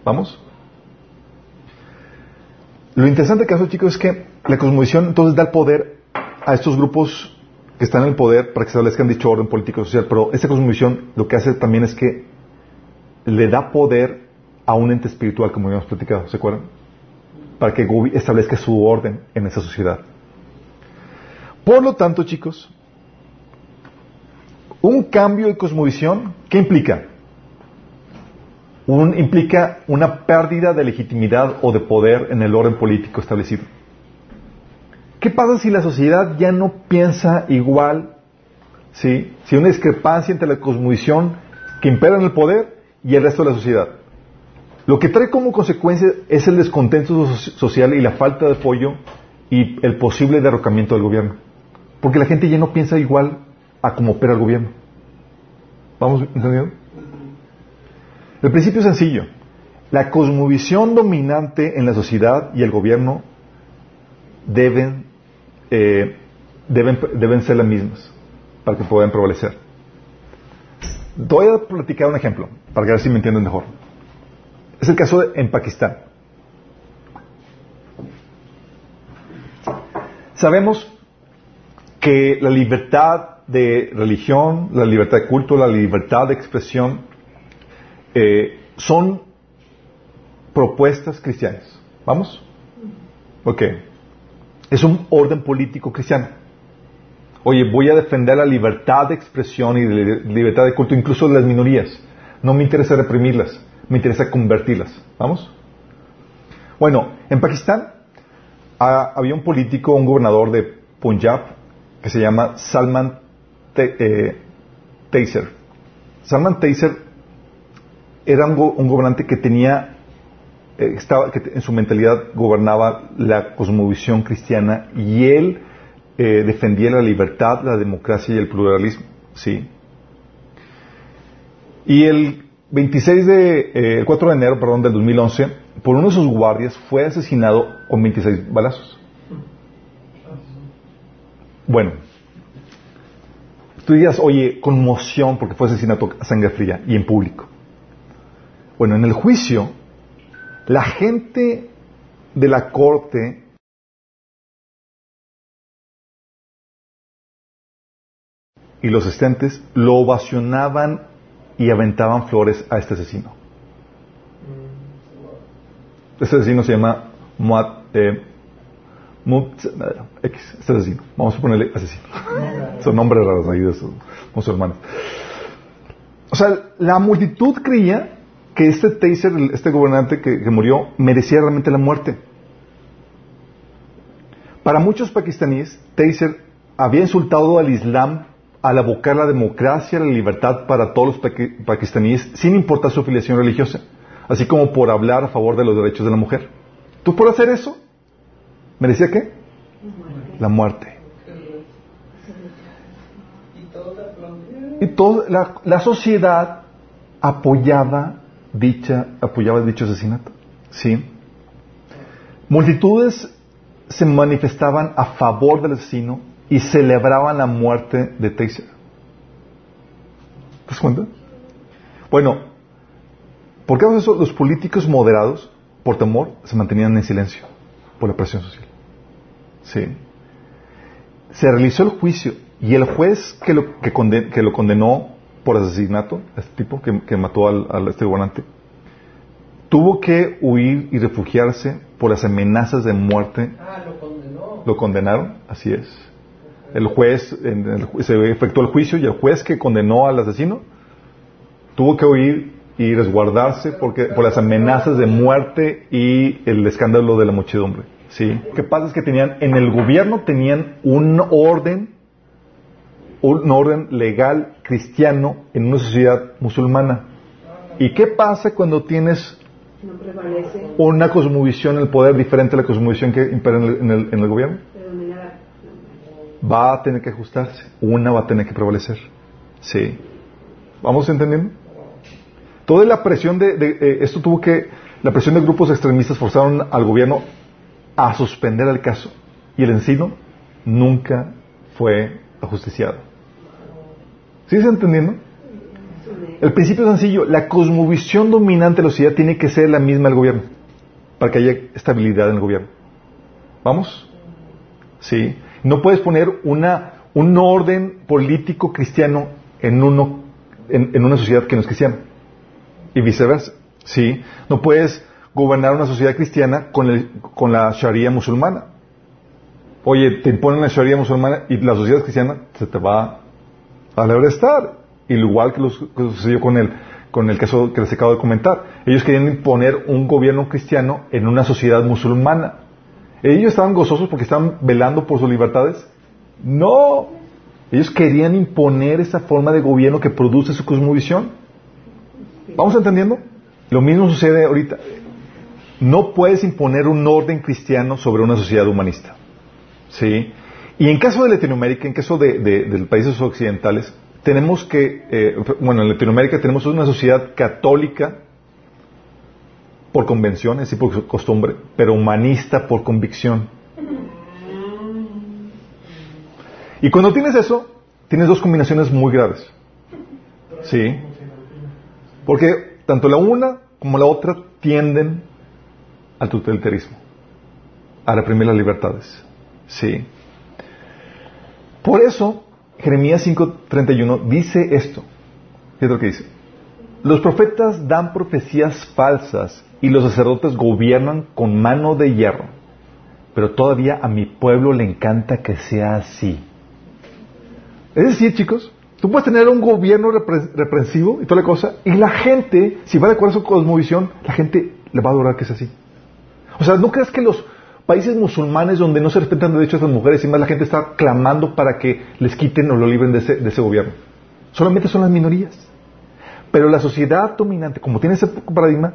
S1: ¿Vamos? Lo interesante caso, chicos, es que la cosmovisión entonces da el poder a estos grupos que están en el poder para que establezcan dicho orden político y social, pero esta cosmovisión lo que hace también es que le da poder a un ente espiritual, como habíamos platicado, ¿se acuerdan? para que establezca su orden en esa sociedad. Por lo tanto, chicos, un cambio de cosmovisión, ¿qué implica? Implica una pérdida de legitimidad o de poder en el orden político establecido. ¿Qué pasa si la sociedad ya no piensa igual? ¿sí? Si hay una discrepancia entre la cosmovisión que impera en el poder y el resto de la sociedad. Lo que trae como consecuencia es el descontento social y la falta de apoyo y el posible derrocamiento del gobierno. Porque la gente ya no piensa igual a cómo opera el gobierno. ¿Vamos entendiendo? El principio es sencillo. La cosmovisión dominante en la sociedad y el gobierno deben, eh, deben, deben ser las mismas para que puedan prevalecer. Voy a platicar un ejemplo para que ver si me entienden mejor. Es el caso en Pakistán. Sabemos que la libertad de religión, la libertad de culto, la libertad de expresión eh, son propuestas cristianas. ¿Vamos? Ok. Es un orden político cristiano. Oye, voy a defender la libertad de expresión y de libertad de culto, incluso de las minorías. No me interesa reprimirlas me interesa convertirlas. ¿Vamos? Bueno, en Pakistán había un político, un gobernador de Punjab, que se llama Salman eh, Taser. Salman Taser era un, gobernante que tenía, estaba, que en su mentalidad gobernaba la cosmovisión cristiana y él eh, defendía la libertad, la democracia y el pluralismo. ¿sí? Y el 26 de, el 4 de enero, perdón, del 2011, por uno de sus guardias fue asesinado con 26 balazos. Bueno, tú dirías, oye, conmoción porque fue asesinato a sangre fría y en público. Bueno, en el juicio, la gente de la corte y los asistentes lo ovacionaban y aventaban flores a este asesino. Este asesino se llama eh, X, este asesino. Vamos a ponerle asesino. Son nombres raros ahí de esos musulmanes. O sea, la multitud creía que este Taser, este gobernante que, murió, merecía realmente la muerte. Para muchos pakistaníes, Taser había insultado al Islam al abocar la democracia, la libertad para todos los pakistaníes, sin importar su afiliación religiosa, así como por hablar a favor de los derechos de la mujer. ¿Tú por hacer eso? ¿Merecía qué? La muerte. Y toda la, sociedad apoyaba dicha, apoyaba dicho asesinato. ¿Sí? Multitudes se manifestaban a favor del asesino y celebraban la muerte de Taser. ¿Te das cuenta? Bueno, por qué eso los políticos moderados, por temor, se mantenían en silencio por la presión social. Sí. Se realizó el juicio y el juez que lo, que, que lo condenó por asesinato, este tipo que, mató al, este gobernante, tuvo que huir y refugiarse por las amenazas de muerte.
S2: Ah, lo condenó.
S1: Lo condenaron, así es. El juez, se efectuó el juicio y el juez que condenó al asesino tuvo que huir y resguardarse porque, por las amenazas de muerte y el escándalo de la muchedumbre. ¿Sí? Lo que pasa es que tenían, en el gobierno tenían un orden, un orden legal cristiano en una sociedad musulmana. ¿Y qué pasa cuando tienes una cosmovisión, el poder diferente a la cosmovisión que impera en el, en el, gobierno? Va a tener que ajustarse, una va a tener que prevalecer. Sí. ¿Vamos entendiendo? Toda la presión de, de eh, esto tuvo que, la presión de grupos extremistas forzaron al gobierno a suspender el caso y el encino nunca fue ajusticiado. ¿Sí se entendiendo? El principio es sencillo. La cosmovisión dominante de la sociedad tiene que ser la misma del gobierno para que haya estabilidad en el gobierno. ¿Vamos? Sí. No puedes poner una, un orden político cristiano en, uno, en, una sociedad que no es cristiana. Y viceversa. Sí. No puedes gobernar una sociedad cristiana con, con la Sharia musulmana. Oye, te imponen la Sharia musulmana y la sociedad cristiana se te va a estar. Igual que lo que sucedió con el, con el caso que les acabo de comentar. Ellos querían imponer un gobierno cristiano en una sociedad musulmana. ¿Ellos estaban gozosos porque estaban velando por sus libertades? No. Ellos querían imponer esa forma de gobierno que produce su cosmovisión. ¿Vamos entendiendo? Lo mismo sucede ahorita. No puedes imponer un orden cristiano sobre una sociedad humanista. ¿Sí? Y en caso de Latinoamérica, en caso de, países occidentales, tenemos que, eh, bueno, en Latinoamérica tenemos una sociedad católica por convención, es decir, por costumbre, pero humanista por convicción. Y cuando tienes eso, tienes dos combinaciones muy graves. ¿Sí? Porque tanto la una como la otra tienden al totalitarismo, a reprimir las libertades. Sí. Por eso, Jeremías 5:31 dice esto. ¿Qué es lo que dice? Los profetas dan profecías falsas y los sacerdotes gobiernan con mano de hierro. Pero todavía a mi pueblo le encanta que sea así. Es decir, chicos, tú puedes tener un gobierno reprensivo y toda la cosa, y la gente, si va de acuerdo a su cosmovisión, la gente le va a adorar que sea así. O sea, ¿no crees que los países musulmanes donde no se respetan derechos de las mujeres y más la gente está clamando para que les quiten o lo libren de ese, de ese gobierno. Solamente son las minorías. Pero la sociedad dominante, como tiene ese paradigma,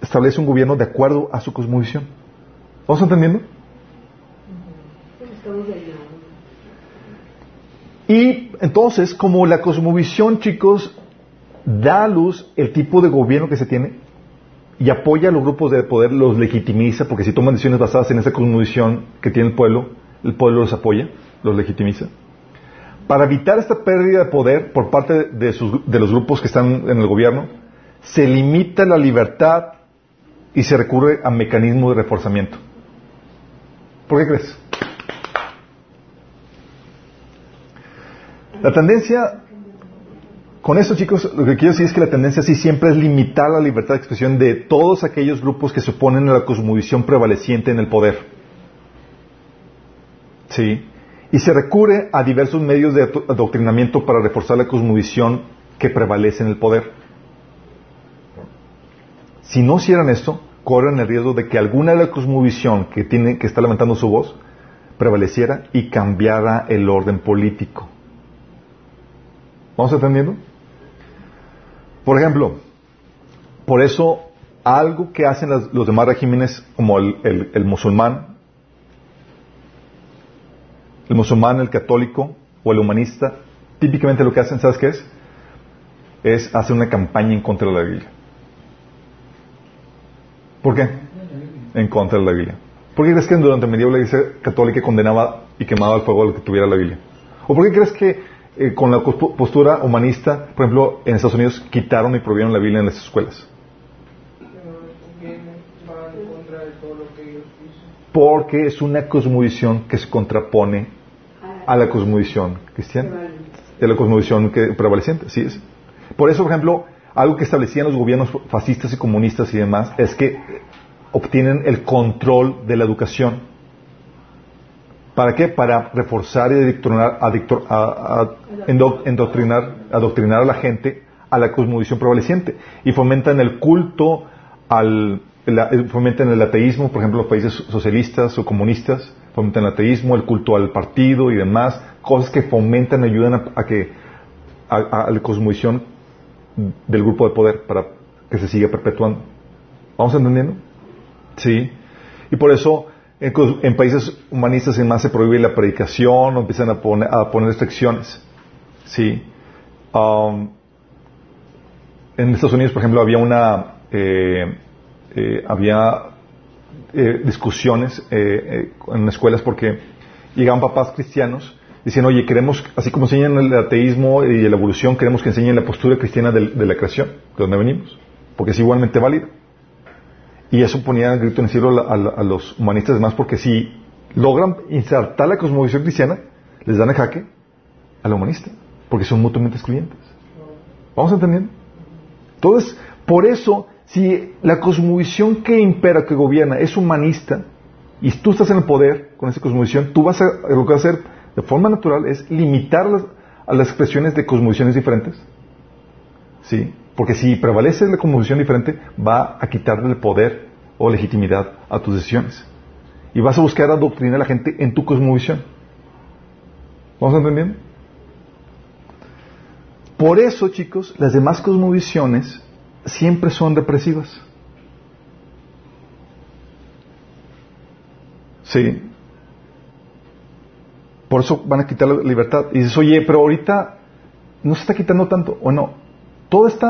S1: establece un gobierno de acuerdo a su cosmovisión. ¿Vamos entendiendo? Y entonces, como la cosmovisión, chicos, da a luz el tipo de gobierno que se tiene y apoya a los grupos de poder, los legitimiza, porque si toman decisiones basadas en esa cosmovisión que tiene el pueblo, el pueblo los apoya, los legitimiza. Para evitar esta pérdida de poder por parte de, de los grupos que están en el gobierno, se limita la libertad y se recurre a mecanismos de reforzamiento. ¿Por qué crees? La tendencia, con esto chicos, lo que quiero decir es que la tendencia sí siempre es limitar la libertad de expresión de todos aquellos grupos que se oponen a la cosmovisión prevaleciente en el poder. ¿Sí? Y se recurre a diversos medios de adoctrinamiento para reforzar la cosmovisión que prevalece en el poder. Si no hicieran esto, corren el riesgo de que alguna de la cosmovisión que, tiene, que está levantando su voz prevaleciera y cambiara el orden político. ¿Vamos entendiendo? Por ejemplo, por eso algo que hacen los demás regímenes como el, el, musulmán, el musulmán, el católico o el humanista, típicamente lo que hacen, ¿sabes qué es? Es hacer una campaña en contra de la Biblia. ¿Por qué? En contra de la Biblia. ¿Por qué crees que durante el medievo la Iglesia católica condenaba y quemaba al fuego lo que tuviera la Biblia? ¿O por qué crees que eh, con la postura humanista, por ejemplo, en Estados Unidos quitaron y prohibieron la Biblia en las escuelas? Porque es una cosmovisión que se contrapone a la cosmovisión cristiana, a la cosmovisión que, prevaleciente, ¿sí es? Por eso, por ejemplo, algo que establecían los gobiernos fascistas y comunistas y demás es que obtienen el control de la educación. ¿Para qué? Para reforzar y adoctrinar, adoctrinar a la gente a la cosmovisión prevaleciente y fomentan el culto al fomentan el ateísmo, por ejemplo, los países socialistas o comunistas fomentan el ateísmo, el culto al partido y demás, cosas que fomentan, ayudan a, que a la cosmovisión del grupo de poder para que se siga perpetuando. ¿Vamos entendiendo? Sí. Y por eso en, países humanistas y demás se prohíbe la predicación o empiezan a poner, a poner restricciones. Sí. Um, en Estados Unidos, por ejemplo, había una eh, eh, había eh, discusiones en escuelas porque llegaban papás cristianos Dicen, oye, queremos, así como enseñan el ateísmo y la evolución, queremos que enseñen la postura cristiana de, la creación, de donde venimos, porque es igualmente válido. Y eso ponía el grito en el cielo a, los humanistas demás, porque si logran insertar la cosmovisión cristiana, les dan el jaque al humanista, porque son mutuamente excluyentes. ¿Vamos entendiendo? Entonces, por eso, si la cosmovisión que impera, que gobierna, es humanista, y tú estás en el poder con esa cosmovisión, tú vas a, lo que vas a hacer de forma natural es limitar a las expresiones de cosmovisiones diferentes. ¿Sí? Porque si prevalece la cosmovisión diferente, va a quitarle el poder o legitimidad a tus decisiones. Y vas a buscar adoctrinar a la gente en tu cosmovisión. ¿Vamos entendiendo? Por eso, chicos, las demás cosmovisiones siempre son represivas. Sí. Por eso van a quitar la libertad. Y dices, oye, pero ahorita no se está quitando tanto. O no. Todo este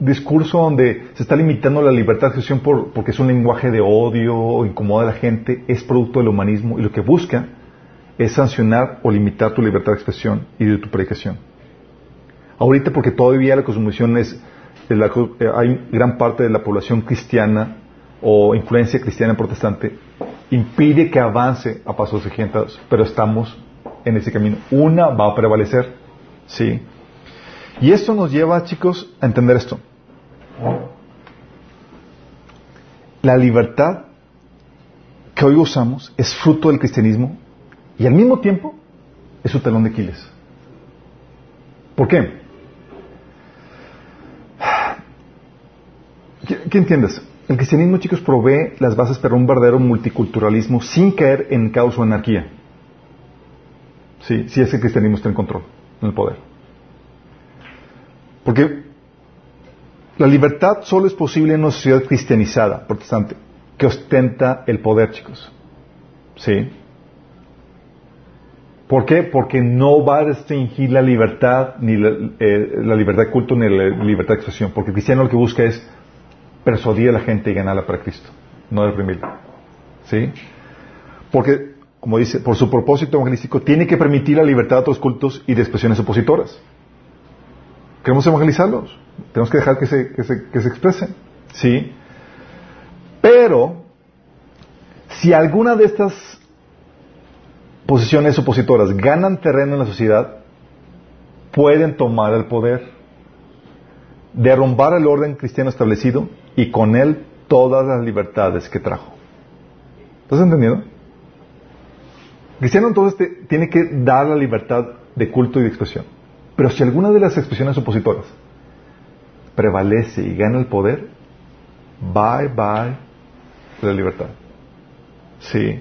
S1: discurso donde se está limitando la libertad de expresión por, porque es un lenguaje de odio o incomoda a la gente es producto del humanismo y lo que busca es sancionar o limitar tu libertad de expresión y de tu predicación. Ahorita porque todavía la cosmovisión es, eh, hay gran parte de la población cristiana o influencia cristiana protestante impide que avance a pasos agigantados, pero estamos en ese camino. Una va a prevalecer, ¿sí? Y esto nos lleva, chicos, a entender esto. La libertad que hoy usamos es fruto del cristianismo y al mismo tiempo es su talón de Aquiles. ¿Por qué? ¿Qué, entiendes? el cristianismo, chicos, provee las bases para un verdadero multiculturalismo sin caer en caos o anarquía. Sí, si es que el cristianismo está en control, en el poder. Porque la libertad solo es posible en una sociedad cristianizada, protestante, que ostenta el poder, chicos. ¿Sí? ¿Por qué? Porque no va a restringir la libertad, ni la, eh, la, libertad de culto, ni la libertad de expresión. Porque el cristiano lo que busca es persuadir a la gente y ganarla para Cristo, no reprimirla. ¿Sí? Porque, como dice, por su propósito evangelístico, tiene que permitir la libertad de otros cultos y de expresiones opositoras. Queremos evangelizarlos. Tenemos que dejar que se, que se, que se expresen. ¿Sí? Pero, si alguna de estas posiciones opositoras ganan terreno en la sociedad, pueden tomar el poder, derrumbar el orden cristiano establecido y con él todas las libertades que trajo. ¿Estás entendiendo? cristiano entonces tiene que dar la libertad de culto y de expresión. Pero si alguna de las expresiones opositoras prevalece y gana el poder, bye bye la libertad. Sí.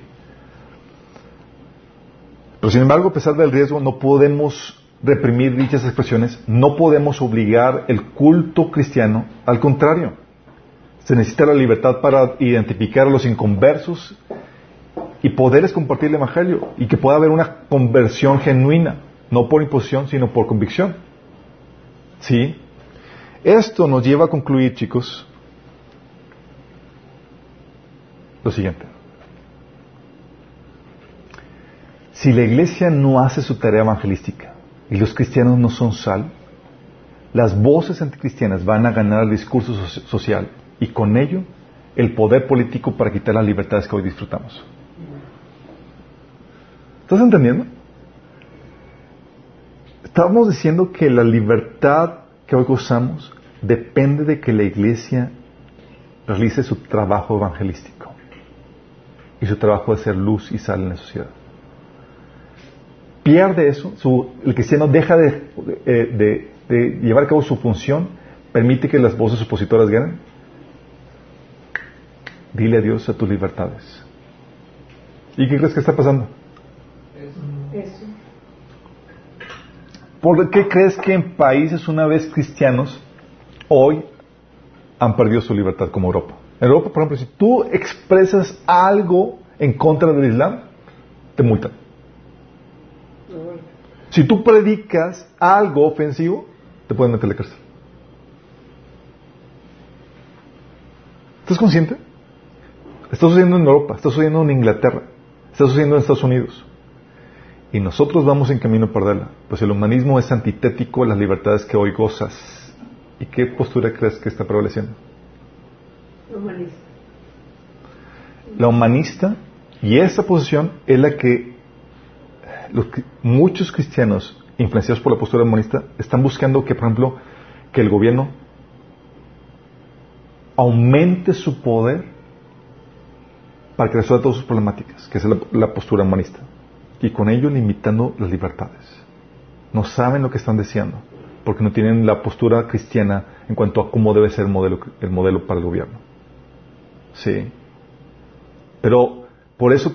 S1: Pero sin embargo, a pesar del riesgo, no podemos reprimir dichas expresiones, no podemos obligar el culto cristiano, al contrario, se necesita la libertad para identificar a los inconversos y poderles compartir el Evangelio y que pueda haber una conversión genuina, no por imposición, sino por convicción. ¿Sí? Esto nos lleva a concluir, chicos, lo siguiente. Si la iglesia no hace su tarea evangelística y los cristianos no son sal, las voces anticristianas van a ganar el discurso social y con ello el poder político para quitar las libertades que hoy disfrutamos. ¿Estás entendiendo? Estamos diciendo que la libertad que hoy gozamos depende de que la iglesia realice su trabajo evangelístico y su trabajo de ser luz y sal en la sociedad pierde eso, el cristiano deja eh, de, llevar a cabo su función, permite que las voces opositoras ganen. Dile adiós a tus libertades. ¿Y qué crees que está pasando? Eso. ¿Por qué crees que en países una vez cristianos hoy han perdido su libertad como Europa? En Europa, por ejemplo, si tú expresas algo en contra del Islam, te multan. Si tú predicas algo ofensivo, te pueden meter a la cárcel. ¿Estás consciente? Está sucediendo en Europa, está sucediendo en Inglaterra, está sucediendo en Estados Unidos. Y nosotros vamos en camino a perderla. Pues el humanismo es antitético a las libertades que hoy gozas. ¿Y qué postura crees que está prevaleciendo? La humanista. La humanista, y esa posición es la que muchos cristianos influenciados por la postura humanista están buscando que, por ejemplo, que el gobierno aumente su poder para que resuelva todas sus problemáticas, que es la, postura humanista, y con ello limitando las libertades. No saben lo que están deseando, porque no tienen la postura cristiana en cuanto a cómo debe ser el modelo, el para el gobierno. Sí. Pero por eso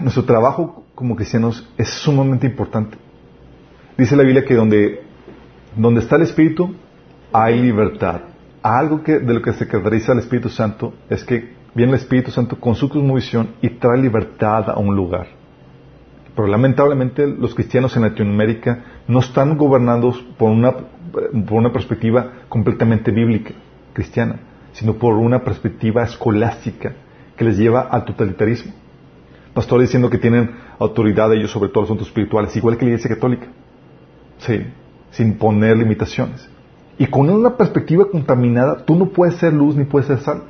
S1: nuestro trabajo como cristianos es sumamente importante. Dice la Biblia que donde, donde está el Espíritu hay libertad. Algo que, de lo que se caracteriza al Espíritu Santo es que viene el Espíritu Santo con su cosmovisión y trae libertad a un lugar. Pero lamentablemente los cristianos en Latinoamérica no están gobernados por una, por una perspectiva completamente bíblica, cristiana, sino por una perspectiva escolástica que les lleva al totalitarismo pastores diciendo que tienen autoridad ellos sobre todos los asuntos espirituales, igual que la Iglesia Católica. Sí, sin poner limitaciones. Y con una perspectiva contaminada, tú no puedes ser luz ni puedes ser sal.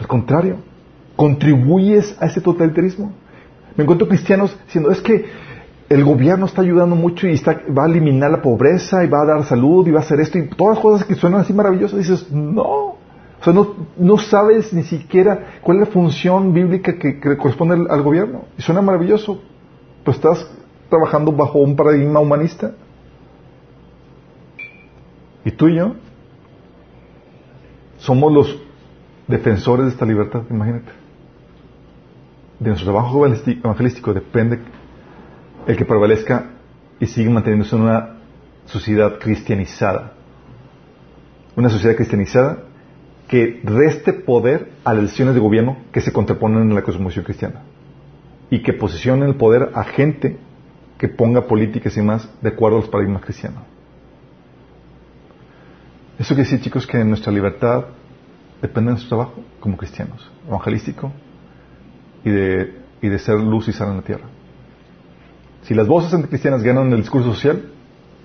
S1: Al contrario, contribuyes a ese totalitarismo. Me encuentro cristianos diciendo, es que el gobierno está ayudando mucho y está, va a eliminar la pobreza y va a dar salud y va a hacer esto y todas las cosas que suenan así maravillosas. dices, no, o sea, no, sabes ni siquiera cuál es la función bíblica que, corresponde al, gobierno. Y suena maravilloso. Pero estás trabajando bajo un paradigma humanista. ¿Y tú y yo? somos los defensores de esta libertad, imagínate. De nuestro trabajo evangelístico depende el que prevalezca y siga manteniéndose en una sociedad cristianizada. Una sociedad cristianizada que reste poder a las decisiones de gobierno que se contraponen en la cosmovisión cristiana y que posicione el poder a gente que ponga políticas y más de acuerdo a los paradigmas cristianos. Eso quiere decir, chicos, que nuestra libertad depende de nuestro trabajo como cristianos, evangelístico y de, y de ser luz y sal en la tierra. Si las voces anticristianas ganan el discurso social,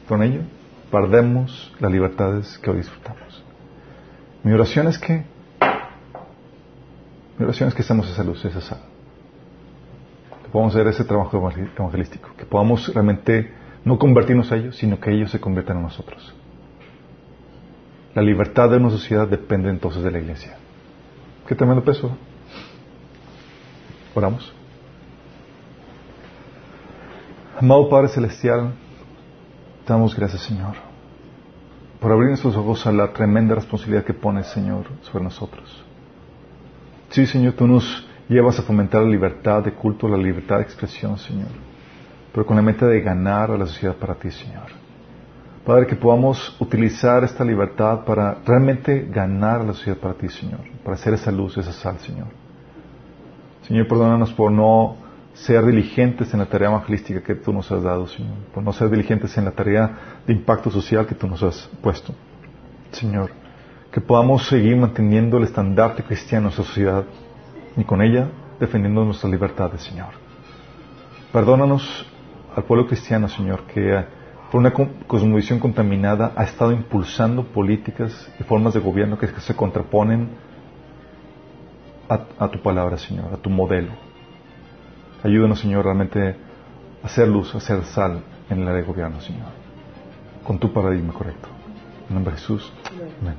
S1: con ello perdemos las libertades que hoy disfrutamos. Mi oración es que mi oración es que estemos esa luz, esa sal. Que podamos hacer ese trabajo evangelístico. Que podamos realmente no convertirnos a ellos, sino que ellos se conviertan en nosotros. La libertad de una sociedad depende entonces de la iglesia. Qué tremendo peso. Oramos. Amado Padre Celestial, te damos gracias, Señor, por abrir nuestros ojos a la tremenda responsabilidad que pones, Señor, sobre nosotros. Sí, Señor, tú nos llevas a fomentar la libertad de culto, la libertad de expresión, Señor, pero con la meta de ganar a la sociedad para ti, Señor. Padre, que podamos utilizar esta libertad para realmente ganar a la sociedad para ti, Señor, para hacer esa luz, esa sal, Señor. Señor, perdónanos por no ser diligentes en la tarea evangelística que tú nos has dado, Señor, por no ser diligentes en la tarea de impacto social que tú nos has puesto. Señor, que podamos seguir manteniendo el estandarte cristiano en nuestra sociedad y con ella defendiendo nuestras libertades, Señor. Perdónanos al pueblo cristiano, Señor, que por una cosmovisión contaminada ha estado impulsando políticas y formas de gobierno que se contraponen a, tu palabra, Señor, a tu modelo. Ayúdanos, Señor, realmente a hacer luz, a hacer sal en el área de gobierno, Señor, con tu paradigma correcto. En nombre de Jesús. Amén.